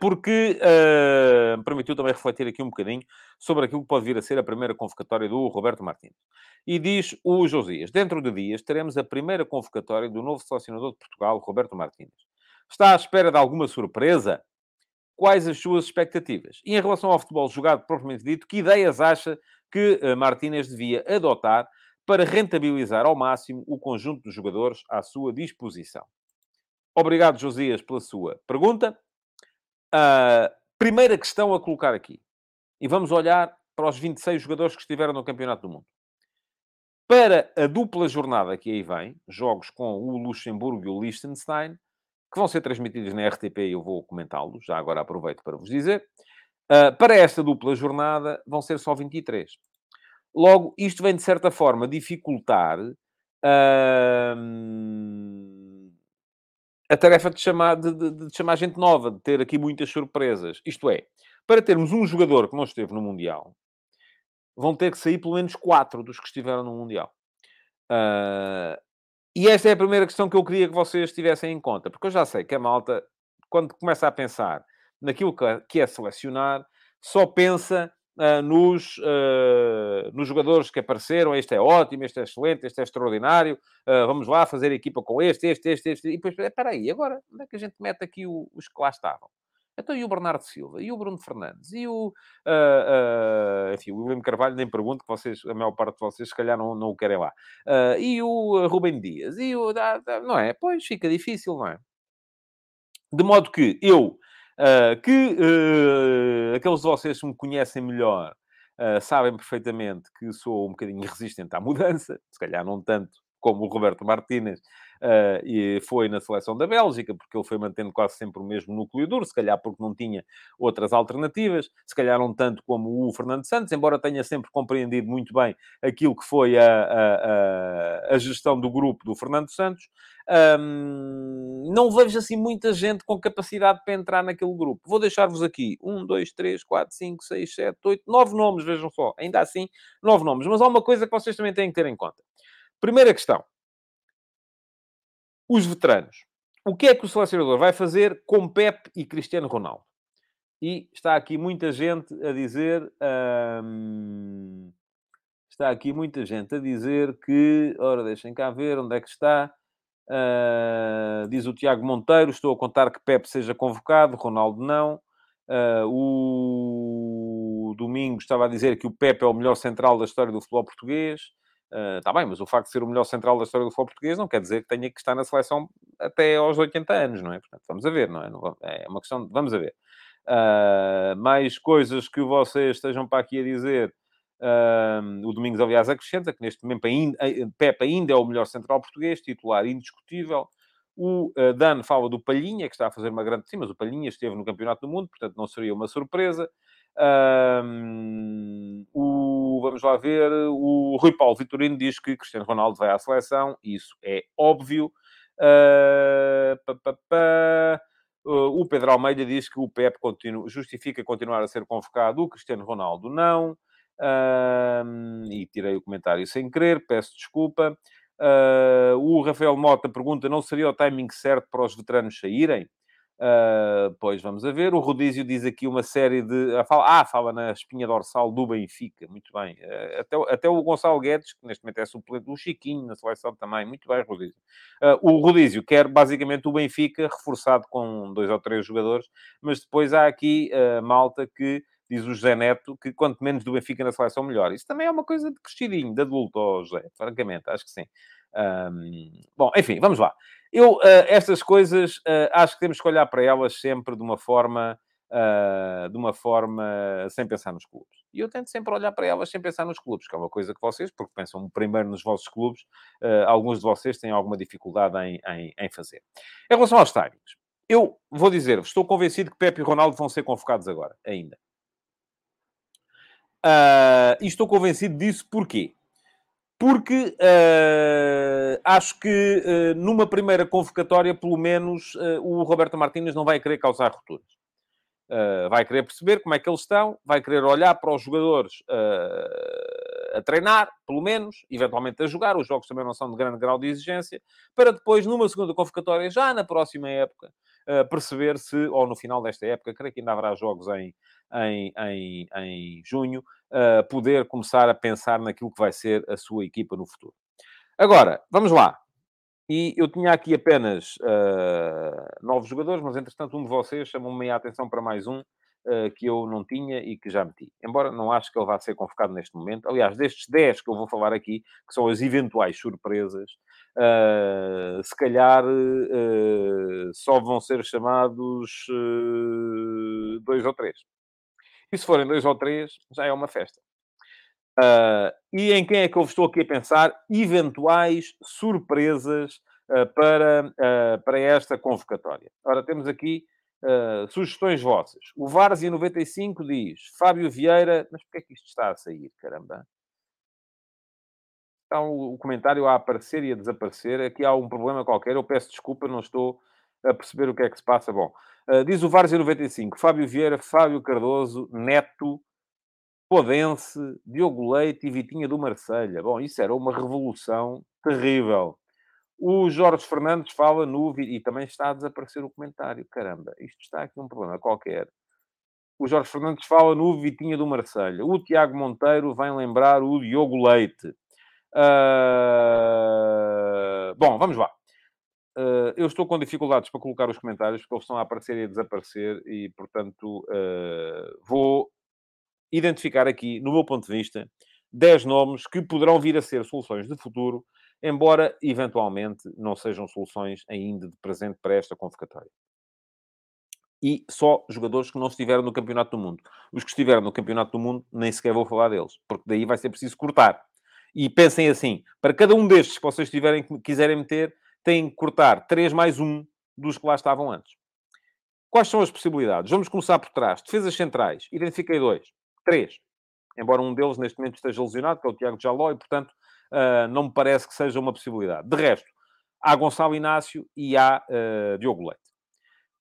porque uh, permitiu também refletir aqui um bocadinho sobre aquilo que pode vir a ser a primeira convocatória do Roberto Martins. E diz o Josias: dentro de dias teremos a primeira convocatória do novo selecionador de Portugal, Roberto Martins. Está à espera de alguma surpresa? Quais as suas expectativas? E em relação ao futebol jogado propriamente dito, que ideias acha que uh, Martínez devia adotar para rentabilizar ao máximo o conjunto de jogadores à sua disposição? Obrigado, Josias, pela sua pergunta. Uh, primeira questão a colocar aqui. E vamos olhar para os 26 jogadores que estiveram no Campeonato do Mundo. Para a dupla jornada que aí vem, jogos com o Luxemburgo e o Liechtenstein, que vão ser transmitidos na RTP e eu vou comentá-los, já agora aproveito para vos dizer. Uh, para esta dupla jornada vão ser só 23. Logo, isto vem de certa forma dificultar uh, a tarefa de chamar, de, de, de chamar gente nova, de ter aqui muitas surpresas. Isto é, para termos um jogador que não esteve no Mundial, vão ter que sair pelo menos quatro dos que estiveram no Mundial. Uh, e esta é a primeira questão que eu queria que vocês tivessem em conta, porque eu já sei que a malta, quando começa a pensar naquilo que é selecionar, só pensa uh, nos, uh, nos jogadores que apareceram. Este é ótimo, este é excelente, este é extraordinário. Uh, vamos lá fazer equipa com este, este, este, este. E depois, espera aí, agora, onde é que a gente mete aqui o, os que lá estavam? Então, e o Bernardo Silva? E o Bruno Fernandes? E o... Uh, uh, enfim, o William Carvalho, nem pergunto, que vocês, a maior parte de vocês, se calhar, não, não o querem lá. Uh, e o Rubem Dias? E o... não é? Pois, fica difícil, não é? De modo que eu Uh, que uh, aqueles de vocês que me conhecem melhor uh, sabem perfeitamente que sou um bocadinho resistente à mudança, se calhar não tanto como o Roberto Martínez, uh, e foi na seleção da Bélgica, porque ele foi mantendo quase sempre o mesmo núcleo duro, se calhar porque não tinha outras alternativas, se calhar não tanto como o Fernando Santos, embora tenha sempre compreendido muito bem aquilo que foi a, a, a, a gestão do grupo do Fernando Santos. Um, não vejo assim muita gente com capacidade para entrar naquele grupo. Vou deixar-vos aqui um, dois, três, quatro, cinco, seis, sete, oito, nove nomes, vejam só. Ainda assim, nove nomes. Mas há uma coisa que vocês também têm que ter em conta. Primeira questão. Os veteranos. O que é que o selecionador vai fazer com Pep e Cristiano Ronaldo? E está aqui muita gente a dizer... Hum, está aqui muita gente a dizer que... Ora, deixem cá ver onde é que está... Uh, diz o Tiago Monteiro, estou a contar que Pep seja convocado, Ronaldo não. Uh, o Domingo estava a dizer que o Pep é o melhor central da história do futebol português. Está ah, uh, bem, mas o facto de ser o melhor central da história do futebol português não quer dizer que tenha que estar na seleção até aos 80 anos, não é? Portanto, vamos a ver, não é? Não, é uma questão de vamos a ver. Uh, mais coisas que vocês estejam para aqui a dizer. Uh, o Domingos, aliás, acrescenta que neste momento ainda, Pepe ainda é o melhor central português, titular indiscutível. O uh, Dan fala do Palhinha, que está a fazer uma grande... Sim, mas o Palhinha esteve no Campeonato do Mundo, portanto não seria uma surpresa. Um, o, vamos lá ver, o Rui Paulo Vitorino diz que Cristiano Ronaldo vai à seleção, isso é óbvio. Uh. Uh, o Pedro Almeida diz que o Pep continua, justifica continuar a ser convocado, o Cristiano Ronaldo não. e tirei o comentário sem querer, peço desculpa. Uh, o Rafael Mota pergunta: não seria o timing certo para os veteranos saírem? Uh, pois vamos a ver. O Rodízio diz aqui uma série de. Ah, fala, ah, na espinha dorsal do Benfica. Muito bem. Uh, até, até o Gonçalo Guedes, que neste momento é suplente, o Chiquinho na seleção também. Muito bem, Rodízio. Uh, o Rodízio quer basicamente o Benfica reforçado com dois ou três jogadores, mas depois há aqui malta que diz o José Neto que quanto menos do Benfica na seleção, melhor. Isso também é uma coisa de crescidinho, de adulto, oh, José, francamente, acho que sim. Um, bom, enfim, vamos lá. Eu, uh, estas coisas, uh, acho que temos que olhar para elas sempre de uma forma, uh, de uma forma sem pensar nos clubes. E eu tento sempre olhar para elas sem pensar nos clubes, que é uma coisa que vocês, porque pensam primeiro nos vossos clubes, alguns de vocês têm alguma dificuldade em, em, em fazer. Em relação aos timings, eu vou dizer-vos, estou convencido que Pepe e Ronaldo vão ser convocados agora, ainda. e estou convencido disso porquê? Porque uh, acho que uh, numa primeira convocatória, pelo menos, uh, o Roberto Martínez não vai querer causar rupturas. vai querer perceber como é que eles estão, vai querer olhar para os jogadores a treinar, pelo menos, eventualmente a jogar. Os jogos também não são de grande grau de exigência, para depois, numa segunda convocatória, já na próxima época, perceber se, ou no final desta época, creio que ainda haverá jogos em, em, em, em junho, poder começar a pensar naquilo que vai ser a sua equipa no futuro. Agora, vamos lá. E eu tinha aqui apenas uh, nove jogadores, mas entretanto um de vocês chamou-me a atenção para mais um que eu não tinha e que já meti. Embora não acho que ele vá ser convocado neste momento. Aliás, destes dez que eu vou falar aqui, que são as eventuais surpresas, uh, se calhar só vão ser chamados dois ou três. E se forem dois ou três, já é uma festa. Uh, e em quem é que eu estou aqui a pensar? Eventuais surpresas uh, para, uh, para esta convocatória. Ora, temos aqui sugestões vossas. O Várzea 95 diz Fábio Vieira, mas porquê é que isto está a sair, caramba? Está o comentário a aparecer e a desaparecer. Aqui há um problema qualquer. Eu peço desculpa, não estou a perceber o que é que se passa. Bom, uh, diz o Várzea 95, Fábio Vieira, Fábio Cardoso, Neto, Podense, Diogo Leite e Vitinha do Marselha. Bom, isso era uma revolução terrível. O Jorge Fernandes fala no... E também está a desaparecer o comentário. Caramba, isto está aqui um problema qualquer. O Jorge Fernandes fala no Vitinha do Marselha. O Tiago Monteiro vem lembrar o Diogo Leite. Uh... Bom, vamos lá. Uh, eu estou com dificuldades para colocar os comentários, porque eles estão a aparecer e a desaparecer, e, portanto, uh, vou identificar aqui, no meu ponto de vista, 10 nomes que poderão vir a ser soluções de futuro, embora, eventualmente, não sejam soluções ainda de presente para esta convocatória. E só jogadores que não estiveram no Campeonato do Mundo. Os que estiveram no Campeonato do Mundo, nem sequer vou falar deles, porque daí vai ser preciso cortar. E pensem assim, para cada um destes que vocês tiverem, quiserem meter, têm que cortar 3 mais 1 dos que lá estavam antes. Quais são as possibilidades? Vamos começar por trás. Defesas centrais. Identifiquei dois. Três. Embora um deles neste momento esteja lesionado, que é o Tiago Jaló, e portanto uh, não me parece que seja uma possibilidade. De resto, há Gonçalo Inácio e há uh, Diogo Leite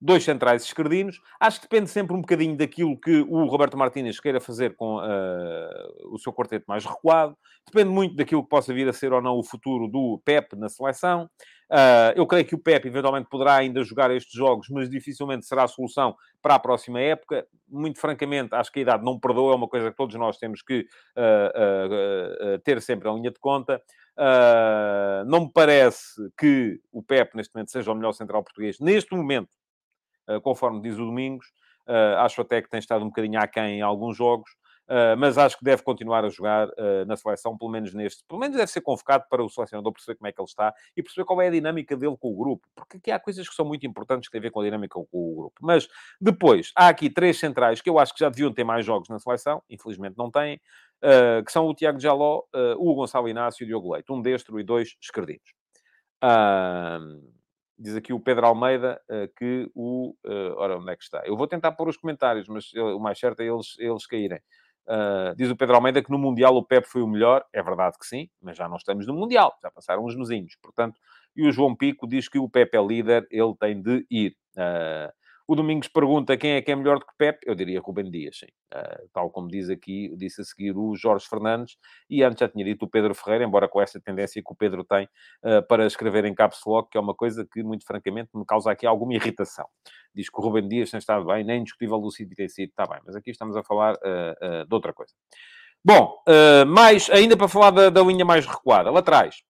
dois centrais esquerdinos. Acho que depende sempre um bocadinho daquilo que o Roberto Martínez queira fazer com uh, o seu quarteto mais recuado. Depende muito daquilo que possa vir a ser ou não o futuro do Pep na seleção. Uh, eu creio que o Pep eventualmente poderá ainda jogar estes jogos, mas dificilmente será a solução para a próxima época. Muito francamente, acho que a idade não perdoa, é uma coisa que todos nós temos que uh, ter sempre em linha de conta. Não me parece que o Pep, neste momento, seja o melhor central português, neste momento, conforme diz o Domingos. Acho até que tem estado um bocadinho aquém em alguns jogos. Uh, mas acho que deve continuar a jogar uh, na seleção, pelo menos neste. Pelo menos deve ser convocado para o selecionador perceber como é que ele está e perceber qual é a dinâmica dele com o grupo, porque aqui há coisas que são muito importantes que têm a ver com a dinâmica com o grupo. Mas depois, há aqui três centrais que eu acho que já deviam ter mais jogos na seleção, infelizmente não têm, uh, que são o Tiago Jaló, o Gonçalo Inácio e o Diogo Leite, um destro e dois esquerdinos. Diz aqui o Pedro Almeida que o. Ora, onde é que está? Eu vou tentar pôr os comentários, mas o mais certo é eles, eles caírem. Uh, diz o Pedro Almeida que no Mundial o Pep foi o melhor. É verdade que sim, mas já não estamos no Mundial, já passaram uns mesinhos. Portanto, e o João Pico diz que o Pep é líder, ele tem de ir. Uh, o Domingos pergunta quem é que é melhor do que Pep. Eu diria Rubem Dias, sim. Uh, tal como diz aqui, disse a seguir o Jorge Fernandes. E antes já tinha dito o Pedro Ferreira, embora com essa tendência que o Pedro tem uh, para escrever em caps lock, que é uma coisa que, muito francamente, me causa aqui alguma irritação. Diz que o Ruben Dias tem estado bem, nem discutível Lucido tem sido. Está bem, mas aqui estamos a falar uh, de outra coisa. Bom, mais, ainda para falar da, da linha mais recuada. Lá atrás,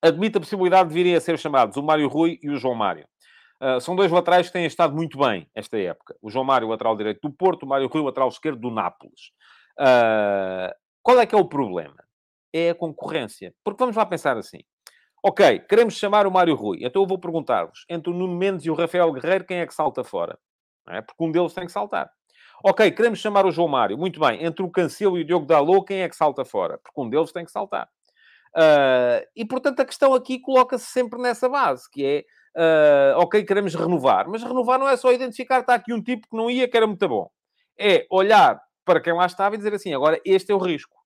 admite a possibilidade de virem a ser chamados o Mário Rui e o João Mário. Uh, são dois laterais que têm estado muito bem esta época. O João Mário, lateral direito do Porto, o Mário Rui, lateral esquerdo do Nápoles. Uh, qual é que é o problema? É a concorrência. Porque vamos lá pensar assim. Ok, queremos chamar o Mário Rui. Então eu vou perguntar-vos, entre o Nuno Mendes e o Rafael Guerreiro, quem é que salta fora? É? Porque um deles tem que saltar. Ok, queremos chamar o João Mário. Muito bem. Entre o Cancelo e o Diogo Dalot, quem é que salta fora? Porque um deles tem que saltar. Uh, e, portanto, a questão aqui coloca-se sempre nessa base, que é, uh, ok, queremos renovar. Mas renovar não é só identificar, está aqui um tipo que não ia, que era muito bom. É olhar para quem lá estava e dizer assim, agora este é o risco.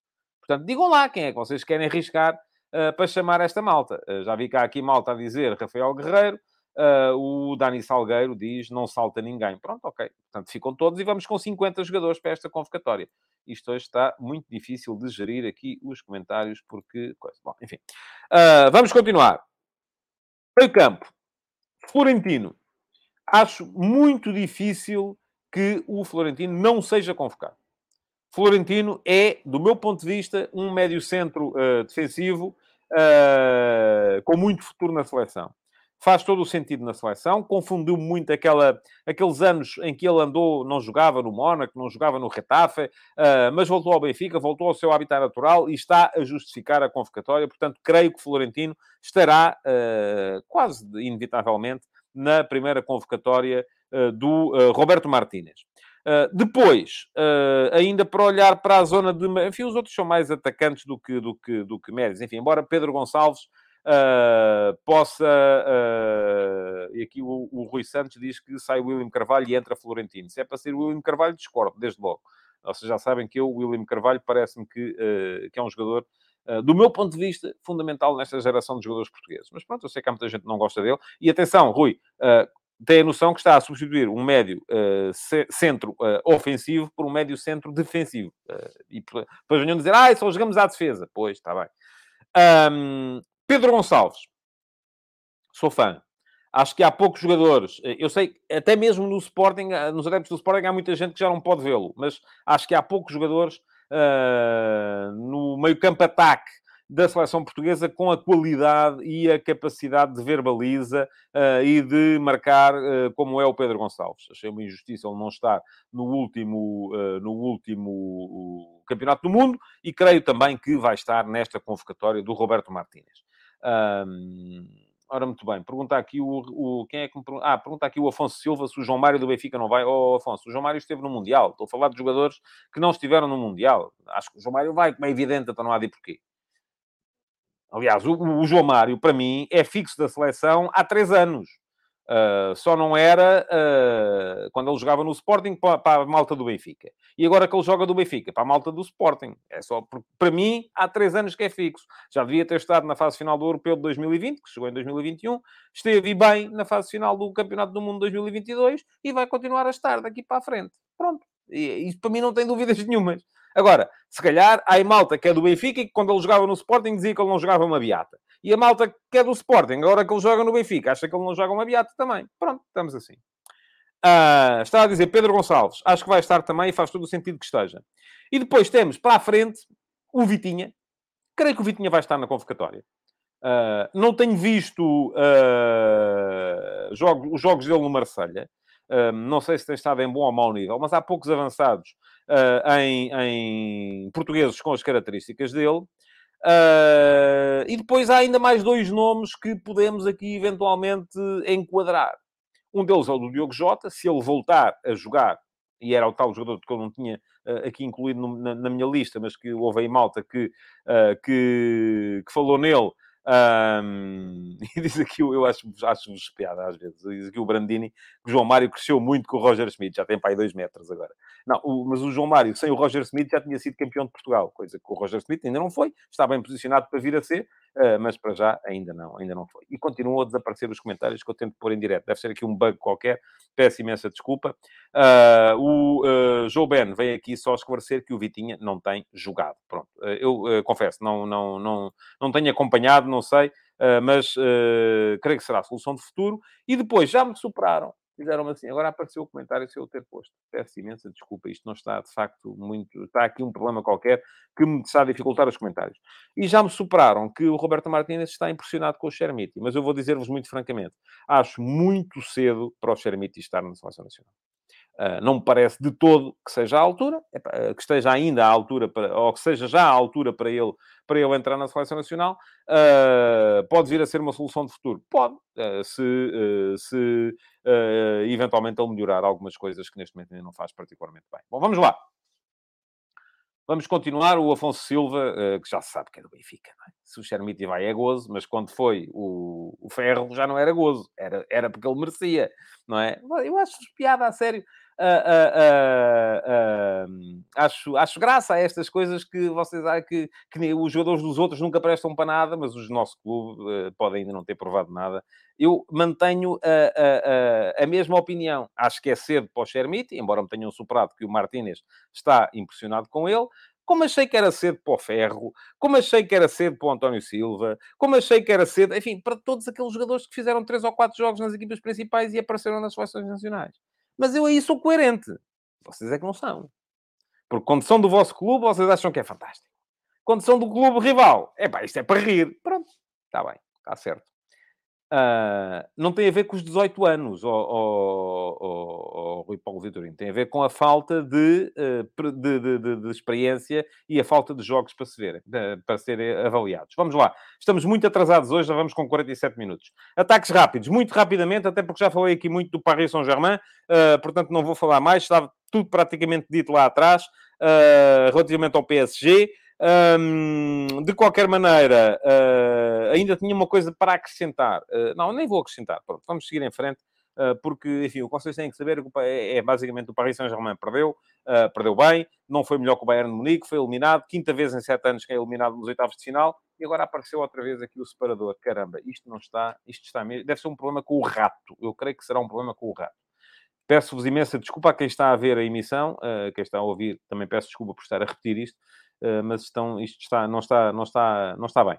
Portanto, digam lá quem é que vocês querem arriscar uh, para chamar esta malta. já vi cá aqui malta a dizer Rafael Guerreiro, Uh, o Dani Salgueiro diz não salta ninguém. Pronto, ok. Portanto, ficam todos e vamos com 50 jogadores para esta convocatória. Isto hoje está muito difícil de gerir aqui os comentários, porque. Bom, enfim. Uh, vamos continuar. Meio campo. Florentino. Acho muito difícil que o Florentino não seja convocado. Florentino é, do meu ponto de vista, um médio-centro uh, defensivo com muito futuro na seleção faz todo o sentido na seleção. Confundiu muito aquela, aqueles anos em que ele andou, não jogava no Mónaco, não jogava no Retafe, uh, mas voltou ao Benfica, voltou ao seu habitat natural e está a justificar a convocatória. Portanto, creio que Florentino estará uh, quase inevitavelmente na primeira convocatória uh, do Roberto Martínez. Depois, ainda para olhar para a zona de. Enfim, os outros são mais atacantes do que, do que, do que médios. Enfim, embora Pedro Gonçalves uh, possa. Uh, e aqui o, o, Rui Santos diz que sai William Carvalho e entra Florentino. Se é para ser William Carvalho, discordo, desde logo. Vocês já sabem que eu, William Carvalho, parece-me que, uh, que é um jogador, do meu ponto de vista, fundamental nesta geração de jogadores portugueses. Mas pronto, eu sei que há muita gente que não gosta dele. E atenção, Rui, tem a noção que está a substituir um médio uh, centro uh, ofensivo por um médio centro defensivo. Uh, e depois venham dizer, ah, só jogamos à defesa. Pois, está bem. Um, Pedro Gonçalves. Sou fã. Acho que há poucos jogadores. Eh, eu sei, até mesmo no Sporting, eh, nos adeptos do Sporting, há muita gente que já não pode vê-lo. Mas acho que há poucos jogadores uh, no meio-campo ataque da seleção portuguesa com a qualidade e a capacidade de ver baliza uh, e de marcar uh, como é o Pedro Gonçalves. Achei uma injustiça ele não estar no último, uh, no último Campeonato do Mundo e creio também que vai estar nesta convocatória do Roberto Martínez. Um, ora, muito bem. Pergunta aqui o, o, Quem é que me pergunta? Ah, pergunta aqui o Afonso Silva se o João Mário do Benfica não vai. Oh, Afonso, o João Mário esteve no Mundial. Estou a falar de jogadores que não estiveram no Mundial. Acho que o João Mário vai, como é evidente, então não há de porquê. Aliás, o, o João Mário, para mim, é fixo da seleção há três anos. Uh, só não era uh, quando ele jogava no Sporting para, para, a malta do Benfica. E agora que ele joga do Benfica para a malta do Sporting. É só para mim, há três anos que é fixo. Já devia ter estado na fase final do Europeu de 2020, que chegou em 2021. Esteve bem na fase final do Campeonato do Mundo 2022 e vai continuar a estar daqui para a frente. Pronto. E isso para mim não tem dúvidas nenhumas. Agora, se calhar, há malta que é do Benfica e que quando ele jogava no Sporting dizia que ele não jogava uma beata. E a malta que é do Sporting, agora que ele joga no Benfica, acha que ele não joga uma beata também. Pronto, estamos assim. Uh, está a dizer Pedro Gonçalves, acho que vai estar também e faz todo o sentido que esteja. E depois temos para a frente o Vitinha. Creio que o Vitinha vai estar na convocatória. Uh, não tenho visto uh, os jogos dele no Marselha não sei se tem estado em bom ou mau nível, mas há poucos avançados uh, em, em, portugueses com as características dele. Uh, e depois há ainda mais dois nomes que podemos aqui eventualmente enquadrar. Um deles é o do Diogo Jota, se ele voltar a jogar, e era o tal jogador que eu não tinha uh, aqui incluído no, na, na, minha lista, mas que houve aí malta que, que, que falou nele um, e diz aqui, eu acho, acho piada às vezes, diz aqui o Brandini que o João Mário cresceu muito com o Roger Smith, já tem para aí dois metros agora. Não, o, mas o João Mário, sem o Roger Smith, já tinha sido campeão de Portugal, coisa que o Roger Smith ainda não foi, está bem posicionado para vir a ser, mas para já ainda não, ainda não foi. E continuam a desaparecer os comentários que eu tento pôr em direto. Deve ser aqui um bug qualquer, peço imensa desculpa. Uh, o uh, Ben vem aqui só esclarecer que o Vitinha não tem jogado. Pronto, eu confesso, não, não, não, não tenho acompanhado, não sei, mas creio que será a solução de futuro. E depois já me superaram fizeram assim, agora apareceu o comentário sem eu ter posto. Peço imensa desculpa, isto não está de facto muito. Está aqui um problema qualquer que me está a dificultar os comentários. E já me superaram que o Roberto Martínez está impressionado com o Chermiti, mas eu vou dizer-vos muito francamente: acho muito cedo para o Chermiti estar na Seleção Nacional. Uh, não me parece de todo que seja à altura, que esteja ainda à altura, para, ou que seja já à altura para ele, para ele entrar na seleção nacional. Uh, pode vir a ser uma solução de futuro? Pode, se, se eventualmente ele melhorar algumas coisas que neste momento ainda não faz particularmente bem. Bom, vamos lá. Vamos continuar. O Afonso Silva, que já se sabe que é do Benfica, é? Se o Chermiti vai é gozo, mas quando foi o, o Ferro já não era gozo, era, era porque ele merecia, não é? Eu acho piada a sério uh, uh, acho, acho graça a estas coisas que vocês acham que, que os jogadores dos outros nunca prestam para nada, mas os do nosso clube uh, podem ainda não ter provado nada. Eu mantenho a, a, mesma opinião. Acho que é cedo para o Chermiti, embora me tenham superado que o Martínez está impressionado com ele como achei que era cedo para o Ferro, como achei que era cedo para o António Silva, como achei que era cedo, enfim, para todos aqueles jogadores que fizeram três ou quatro jogos nas equipas principais e apareceram nas seleções nacionais. Mas eu aí sou coerente. Vocês é que não são. Porque quando são do vosso clube, vocês acham que é fantástico. Quando são do clube rival, é pá, isto é para rir. Pronto, está bem, está certo. Uh, não tem a ver com os 18 anos, oh, Rui Paulo Vitorino. Tem a ver com a falta de, uh, de, de, de, de, experiência e a falta de jogos para se ver, para serem avaliados. Vamos lá. Estamos muito atrasados hoje, já vamos com 47 minutos. Ataques rápidos, muito rapidamente, até porque já falei aqui muito do Paris Saint-Germain, uh, portanto não vou falar mais, estava tudo praticamente dito lá atrás, relativamente ao PSG. Um, de qualquer maneira, uh, ainda tinha uma coisa para acrescentar. Uh, não, nem vou acrescentar. Pronto, vamos seguir em frente. Uh, porque, enfim, o que vocês têm que saber é, é basicamente o Paris Saint-Germain perdeu, perdeu bem, não foi melhor que o Bayern de Munique, foi eliminado, quinta vez em sete anos que é eliminado nos oitavos de final, e agora apareceu outra vez aqui o separador. Caramba, isto não está, isto está mesmo, deve ser um problema com o rato. Eu creio que será um problema com o rato. Peço-vos imensa desculpa a quem está a ver a emissão, quem está a ouvir, também peço desculpa por estar a repetir isto, eh, mas estão, isto está, não, está, não, está, não está bem.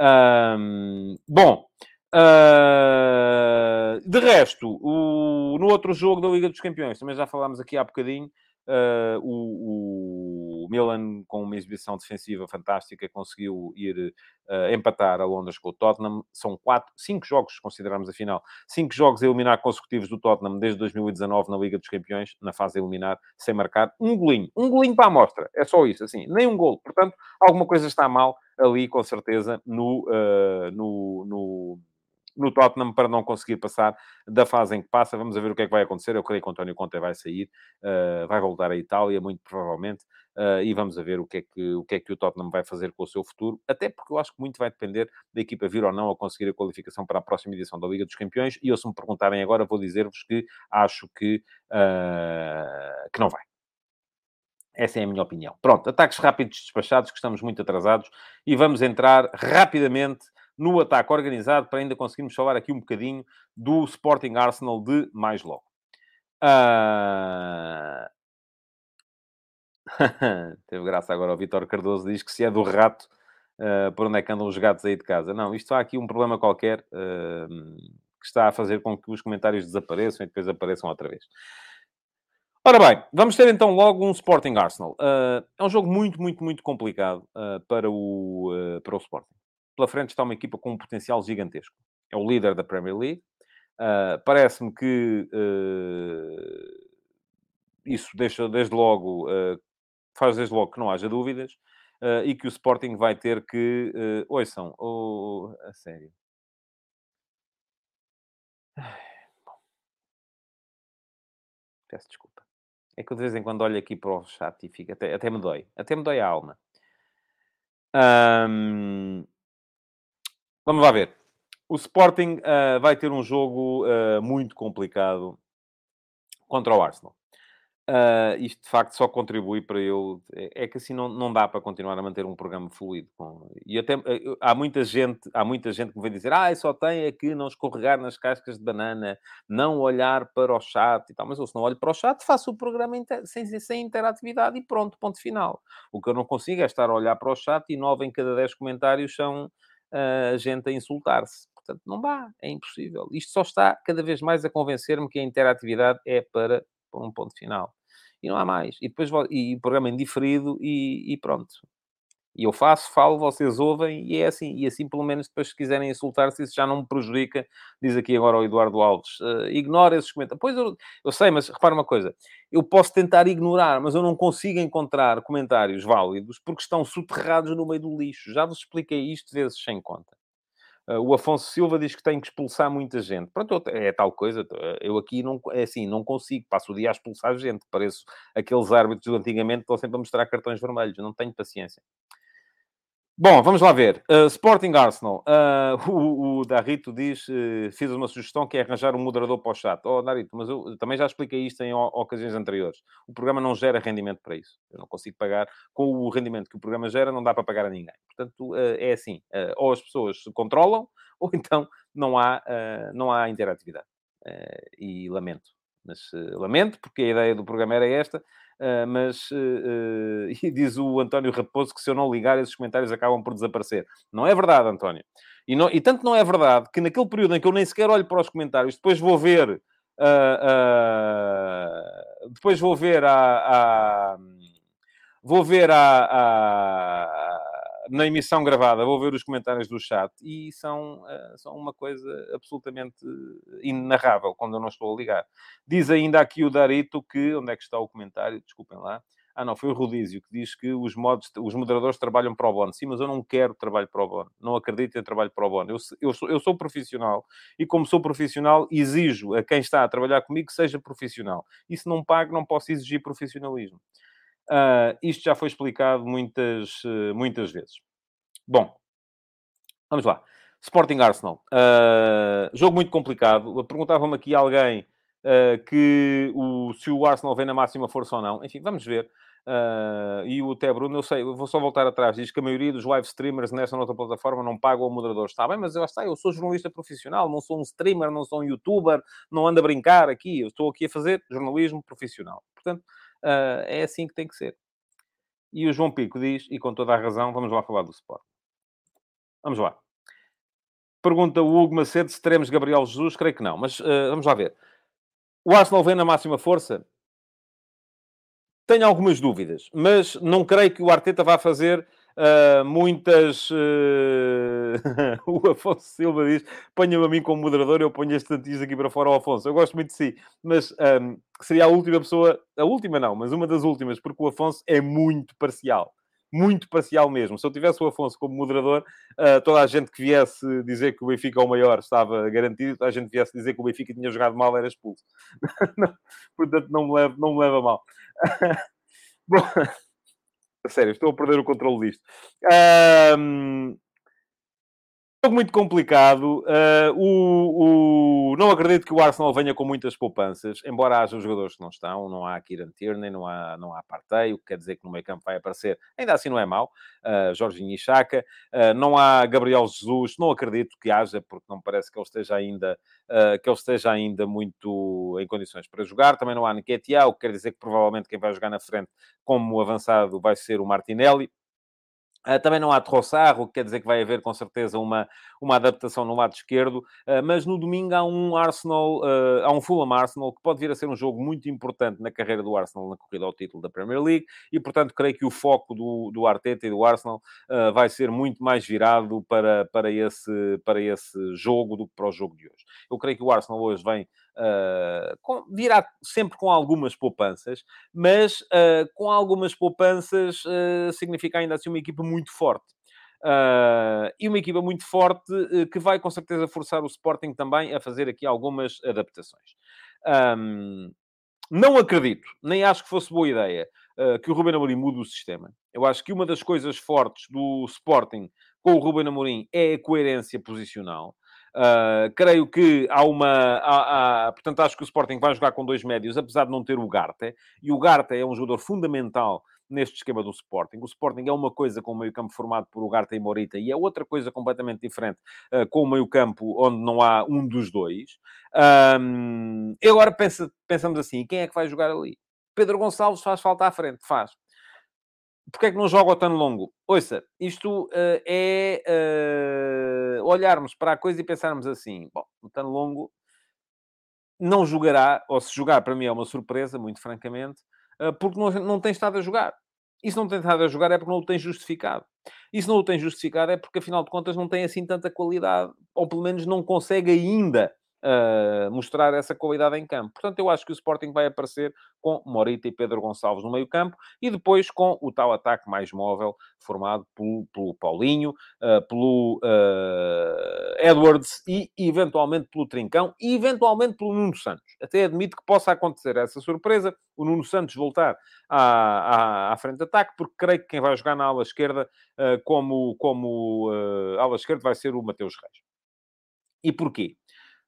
Um, bom, uh, de resto, o, no outro jogo da Liga dos Campeões, também já falámos aqui há bocadinho, Uh, o, o, Milan, com uma exibição defensiva fantástica, conseguiu ir uh, empatar a Londres com o Tottenham. São quatro, cinco jogos, consideramos a final, cinco jogos a eliminar consecutivos do Tottenham desde 2019 na Liga dos Campeões, na fase a eliminar, sem marcar um golinho. Um golinho para a amostra. É só isso, assim, nem um golo. Portanto, alguma coisa está mal ali, com certeza, no, uh, no, no no Tottenham para não conseguir passar da fase em que passa. Vamos ver o que é que vai acontecer. Eu creio que o António Conte vai sair, uh, vai voltar à Itália, muito provavelmente, uh, e vamos ver o que, é que, o que é que o Tottenham vai fazer com o seu futuro, até porque eu acho que muito vai depender da equipa vir ou não a conseguir a qualificação para a próxima edição da Liga dos Campeões, e eu se me perguntarem agora, vou dizer-vos que acho que, uh, que não vai. Essa é a minha opinião. Pronto, ataques rápidos despachados, que estamos muito atrasados, e vamos entrar rapidamente no ataque organizado, para ainda conseguirmos falar aqui um bocadinho do Sporting Arsenal de mais logo. Uh... Teve graça agora o Vitor Cardoso, diz que se é do rato, uh, por onde é que andam os gatos aí de casa? Não, isto há aqui um problema qualquer uh, que está a fazer com que os comentários desapareçam e depois apareçam outra vez. Ora bem, vamos ter então logo um Sporting Arsenal. Uh, é um jogo muito, muito, muito complicado uh, para, o, para o Sporting pela frente está uma equipa com um potencial gigantesco. É o líder da Premier League. Parece-me que isso deixa desde logo, uh, faz desde logo que não haja dúvidas e que o Sporting vai ter que. Uh, ouçam, oh, a sério. Peço desculpa. É que eu de vez em quando olho aqui para o chat e fica, até, até me dói. Até me dói a alma. Um, Vamos lá ver. O Sporting uh, vai ter um jogo uh, muito complicado contra o Arsenal. Uh, isto de facto só contribui para eu. É, é, que assim não, não dá para continuar a manter um programa fluido. Com... E até há muita gente, há muita gente que me vem dizer: ah, só tem é que não escorregar nas cascas de banana, não olhar para o chat e tal. Mas eu, se não olho para o chat, faço o programa inter... sem, sem interatividade e pronto, ponto final. O que eu não consigo é estar a olhar para o chat e nove em cada dez comentários são a gente a insultar-se. Portanto, não dá, é impossível. Isto só está cada vez mais a convencer-me que a interatividade é para um ponto final. E não há mais. E depois e programa indiferido e, e pronto. E eu faço, falo, vocês ouvem, e é assim. E assim, pelo menos, depois, se quiserem insultar-se, isso já não me prejudica, diz aqui agora o Eduardo Alves. Uh, ignora esses comentários. Pois eu, eu sei, mas repara uma coisa. Eu posso tentar ignorar, mas eu não consigo encontrar comentários válidos porque estão soterrados no meio do lixo. Já vos expliquei isto vezes sem conta. Uh, o Afonso Silva diz que tem que expulsar muita gente. Pronto, é tal coisa. Eu aqui não, é assim, não consigo. Passo o dia a expulsar gente. Pareço aqueles árbitros do antigamente que estão sempre a mostrar cartões vermelhos. Não tenho paciência. Bom, vamos lá ver. Uh, Sporting Arsenal. Uh, o, o, Darito diz: uh, fiz uma sugestão que é arranjar um moderador para o chat. Oh, Darito, mas eu também já expliquei isto em ocasiões anteriores. O programa não gera rendimento para isso. Eu não consigo pagar. Com o rendimento que o programa gera, não dá para pagar a ninguém. Portanto, é assim: ou as pessoas se controlam, ou então não há, não há interatividade. e lamento. Mas lamento, porque a ideia do programa era esta. Uh, mas uh, e diz o António Raposo que se eu não ligar, esses comentários acabam por desaparecer. Não é verdade, António. E, não, e tanto não é verdade que naquele período em que eu nem sequer olho para os comentários, depois vou ver. Uh, depois vou ver a, vou ver a na emissão gravada, vou ver os comentários do chat e são, uh, são uma coisa absolutamente inenarrável quando eu não estou a ligar. Diz ainda aqui o Darito que, onde é que está o comentário? Desculpem lá. Ah, não, foi o Rodízio que diz que os, modos, os moderadores trabalham para o bono. Sim, mas eu não quero trabalho para o bono. Não acredito em trabalho para o bono. Eu, eu, sou, eu sou profissional e, como sou profissional, exijo a quem está a trabalhar comigo que seja profissional. E se não pago, não posso exigir profissionalismo. Uh, isto já foi explicado muitas, uh, muitas vezes. Bom, vamos lá. Sporting Arsenal. Uh, jogo muito complicado. Perguntava-me aqui alguém que o, se o Arsenal vem na máxima força ou não. Enfim, vamos ver. e o Té Bruno, eu sei, eu vou só voltar atrás. Diz que a maioria dos live streamers nessa outra plataforma não pagam o moderador. Está bem, mas eu, está, eu sou jornalista profissional, não sou um streamer, não sou um youtuber, não ando a brincar aqui. Eu estou aqui a fazer jornalismo profissional. Portanto, Uh, é assim que tem que ser. E o João Pico diz, e com toda a razão, vamos lá falar do Sport. Vamos lá. Pergunta o Hugo Macedo se teremos Gabriel Jesus. Creio que não, mas uh, vamos lá ver. O Arsenal vem na máxima força? Tenho algumas dúvidas, mas não creio que o Arteta vá fazer uh, muitas. Uh... o Afonso Silva diz: ponha-me a mim como moderador, eu ponho este tantinhos aqui para fora ao Afonso. Eu gosto muito de si, mas um, seria a última pessoa, a última não, mas uma das últimas, porque o Afonso é muito parcial. Muito parcial mesmo. Se eu tivesse o Afonso como moderador, uh, toda a gente que viesse dizer que o Benfica é o maior estava garantido, toda a gente viesse dizer que o Benfica tinha jogado mal era expulso. portanto, não me leva, não me leva mal. Bom, sério, estou a perder o controle disto. Um, jogo muito complicado. Uh, o, o, não acredito que o Arsenal venha com muitas poupanças, embora haja jogadores que não estão. Não há Kieran Tierney, não há, não há Partey, o que quer dizer que no meio campo vai aparecer. Ainda assim não é mau. Uh, Jorginho e Chaka. Uh, não há Gabriel Jesus. Não acredito que haja, porque não parece que ele esteja ainda, uh, que ele esteja ainda muito em condições para jogar. Também não há Nketiah, o que quer dizer que provavelmente quem vai jogar na frente como avançado vai ser o Martinelli. Uh, também não há Trossard, o que quer dizer que vai haver com certeza uma, uma adaptação no lado esquerdo, uh, mas no domingo há um Arsenal, uh, há um Fulham Arsenal que pode vir a ser um jogo muito importante na carreira do Arsenal na corrida ao título da Premier League e, portanto, creio que o foco do, do Arteta e do Arsenal vai ser muito mais virado para, para, esse, para esse jogo do que para o jogo de hoje. Eu creio que o Arsenal hoje vem Uh, com, virá sempre com algumas poupanças, mas uh, com algumas poupanças uh, significa ainda assim uma equipa muito forte. e uma equipa muito forte que vai com certeza forçar o Sporting também a fazer aqui algumas adaptações. Um, não acredito, nem acho que fosse boa ideia que o Ruben Amorim mude o sistema. Eu acho que uma das coisas fortes do Sporting com o Ruben Amorim é a coerência posicional. Uh, creio que há uma. Há, há, portanto, acho que o Sporting vai jogar com dois médios, apesar de não ter o Garte. E o Garte é um jogador fundamental neste esquema do Sporting. O Sporting é uma coisa com o meio-campo formado por Ugarte e Morita e é outra coisa completamente diferente uh, com o meio-campo onde não há um dos dois. Um, e agora pensa, pensamos assim, quem é que vai jogar ali? Pedro Gonçalves faz falta à frente? Faz. Porquê é que não joga o Tano Longo? Ouça, isto uh, é uh, olharmos para a coisa e pensarmos assim: bom, o Tano Longo não jogará, ou se jogar, para mim é uma surpresa, muito francamente, uh, porque não, não tem estado a jogar. Se não tem estado a jogar é porque não o tem justificado. Se não o tem justificado é porque, afinal de contas, não tem assim tanta qualidade, ou pelo menos não consegue ainda uh, mostrar essa qualidade em campo. Portanto, eu acho que o Sporting vai aparecer com Morita e Pedro Gonçalves no meio campo e depois com o tal ataque mais móvel formado pelo, pelo Paulinho, uh, pelo uh, Edwards e eventualmente pelo Trincão e eventualmente pelo Nuno Santos. Até admito que possa acontecer essa surpresa, o Nuno Santos voltar à, à, à frente de ataque, porque creio que quem vai jogar na ala esquerda uh, como, como ala esquerda vai ser o Mateus Reis. E porquê?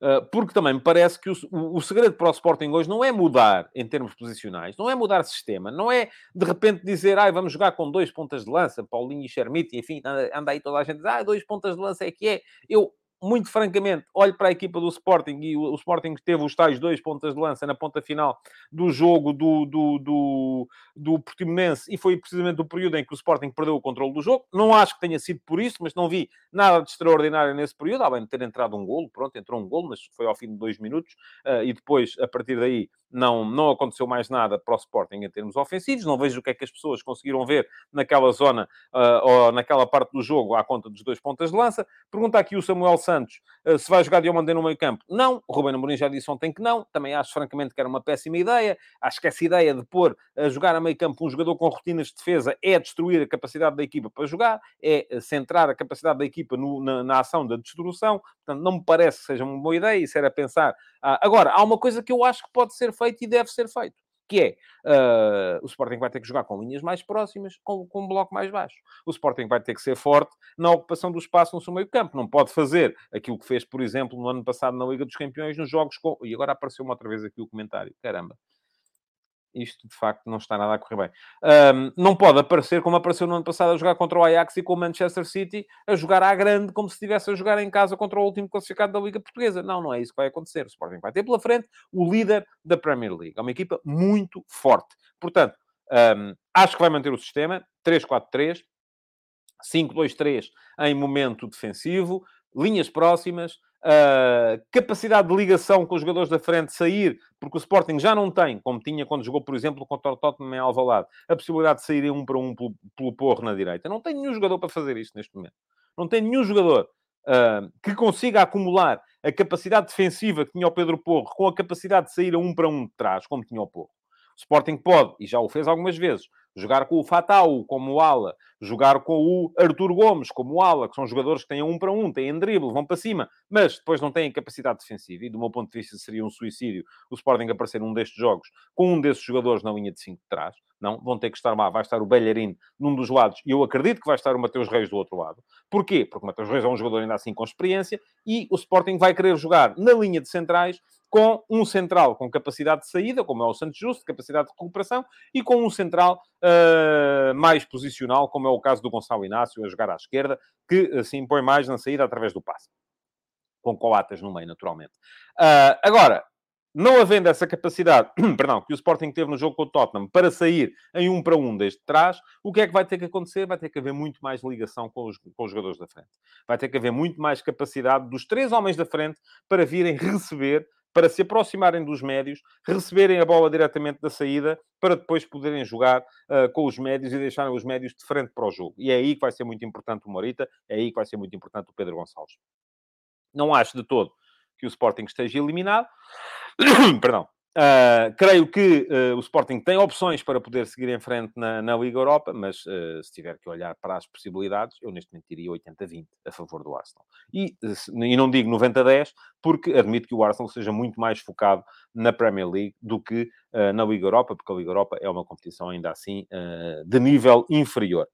Ah, porque também me parece que o, o, segredo para o Sporting hoje não é mudar em termos posicionais, não é mudar sistema, não é de repente dizer, ah, vamos jogar com dois pontas de lança, Paulinho e Chermite, enfim, anda, anda aí toda a gente ah, dois pontas de lança é que é. Eu muito francamente, olho para a equipa do Sporting e o, Sporting teve os tais dois pontas de lança na ponta final do jogo do, do, do, do Portimonense e foi precisamente o período em que o Sporting perdeu o controle do jogo. Não acho que tenha sido por isso, mas não vi nada de extraordinário nesse período, além de ter entrado um golo, pronto, entrou um golo, mas foi ao fim de dois minutos uh, e depois, a partir daí, não, não aconteceu mais nada para o Sporting em termos ofensivos. Não vejo o que é que as pessoas conseguiram ver naquela zona uh, ou naquela parte do jogo à conta dos dois pontas de lança. Pergunta aqui o Samuel Santos uh, se vai jogar Diomandé no meio campo. Não, o Ruben Amorim já disse ontem que não. Também acho, francamente, que era uma péssima ideia. Acho que essa ideia de pôr a jogar a meio campo um jogador com rotinas de defesa é destruir a capacidade da equipa para jogar, é centrar a capacidade da equipa no, na, na, ação da destruição. Portanto, não me parece que seja uma boa ideia. Isso era pensar. Uh, agora, há uma coisa que eu acho que pode ser feito e deve ser feito. Que é, uh, o Sporting vai ter que jogar com linhas mais próximas, com, com um bloco mais baixo. O Sporting vai ter que ser forte na ocupação do espaço no seu meio campo. Não pode fazer aquilo que fez, por exemplo, no ano passado na Liga dos Campeões, nos jogos com... E agora apareceu-me outra vez aqui o comentário. Caramba isto de facto não está nada a correr bem. Um, não pode aparecer como apareceu no ano passado a jogar contra o Ajax e com o Manchester City, a jogar à grande, como se estivesse a jogar em casa contra o último classificado da Liga Portuguesa. Não, não é isso que vai acontecer. O Sporting vai ter pela frente o líder da Premier League. É uma equipa muito forte. Portanto, um, acho que vai manter o sistema 3-4-3, 5-2-3 em momento defensivo, linhas próximas, Uh, capacidade de ligação com os jogadores da frente, sair, porque o Sporting já não tem, como tinha quando jogou, por exemplo, contra o Tottenham em Alvalade, a possibilidade de sair um para um pelo, pelo porro na direita. Não tem nenhum jogador para fazer isso neste momento. Não tem nenhum jogador uh, que consiga acumular a capacidade defensiva que tinha o Pedro Porro com a capacidade de sair a um para um de trás, como tinha o Porro. O Sporting pode, e já o fez algumas vezes, jogar com o Fatal como ala, jogar com o Artur Gomes como ala, que são jogadores que têm um para um, têm drible, vão para cima, mas depois não têm capacidade defensiva. E do meu ponto de vista seria um suicídio o Sporting aparecer num destes jogos com um desses jogadores na linha de 5 de trás. Não, vão ter que estar lá. Vai estar o Bellerin num dos lados e eu acredito que vai estar o Mateus Reis do outro lado. Porquê? Porque o Mateus Reis é um jogador ainda assim com experiência e o Sporting vai querer jogar na linha de centrais com um central com capacidade de saída, como é o Santos Justo, capacidade de recuperação, e com um central uh, mais posicional, como é o caso do Gonçalo Inácio, a jogar à esquerda, que se assim, impõe mais na saída através do passe. Com coatas no meio, naturalmente. Uh, agora, não havendo essa capacidade, perdão, que o Sporting teve no jogo com o Tottenham para sair em um para um desde trás, o que é que vai ter que acontecer? Vai ter que haver muito mais ligação com os, com os jogadores da frente. Vai ter que haver muito mais capacidade dos três homens da frente para virem receber para se aproximarem dos médios, receberem a bola diretamente da saída, para depois poderem jogar uh, com os médios e deixarem os médios de frente para o jogo. E é aí que vai ser muito importante o Morita, é aí que vai ser muito importante o Pedro Gonçalves. Não acho de todo que o Sporting esteja eliminado. Perdão. Uh, creio que uh, o Sporting tem opções para poder seguir em frente na, na Liga Europa, mas uh, se tiver que olhar para as possibilidades, eu neste momento diria 80-20 a favor do Arsenal. E, e não digo 90-10, porque admito que o Arsenal seja muito mais focado na Premier League do que na Liga Europa, porque a Liga Europa é uma competição ainda assim de nível inferior.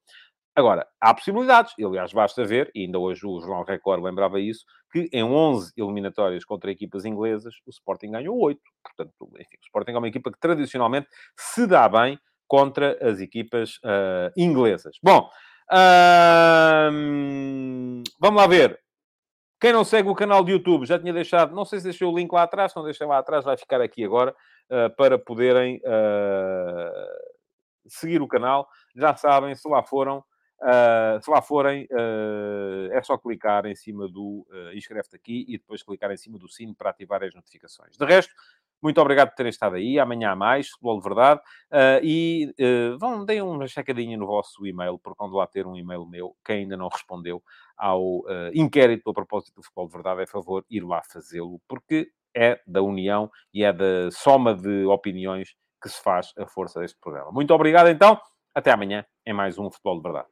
Agora, há possibilidades, e, aliás, basta ver, e ainda hoje o Jornal Record lembrava isso, que em 11 eliminatórias contra equipas inglesas, o Sporting ganhou 8. Portanto, enfim, o Sporting é uma equipa que tradicionalmente se dá bem contra as equipas uh, inglesas. Bom, uh, vamos lá ver. Quem não segue o canal de YouTube, já tinha deixado, não sei se deixou o link lá atrás, se não deixei lá atrás, vai ficar aqui agora, uh, para poderem seguir o canal. Já sabem, se lá foram, Uh, se lá forem, uh, é só clicar em cima do uh, inscreve-te aqui e depois clicar em cima do sino para ativar as notificações. De resto, muito obrigado por terem estado aí. Amanhã há mais, futebol de verdade. e vão, deem uma checadinha no vosso e-mail, porque vão lá ter um e-mail meu que ainda não respondeu ao inquérito a propósito do futebol de verdade. É favor ir lá fazê-lo, porque é da união e é da soma de opiniões que se faz a força deste programa. Muito obrigado, então. Até amanhã em mais um Futebol de Verdade.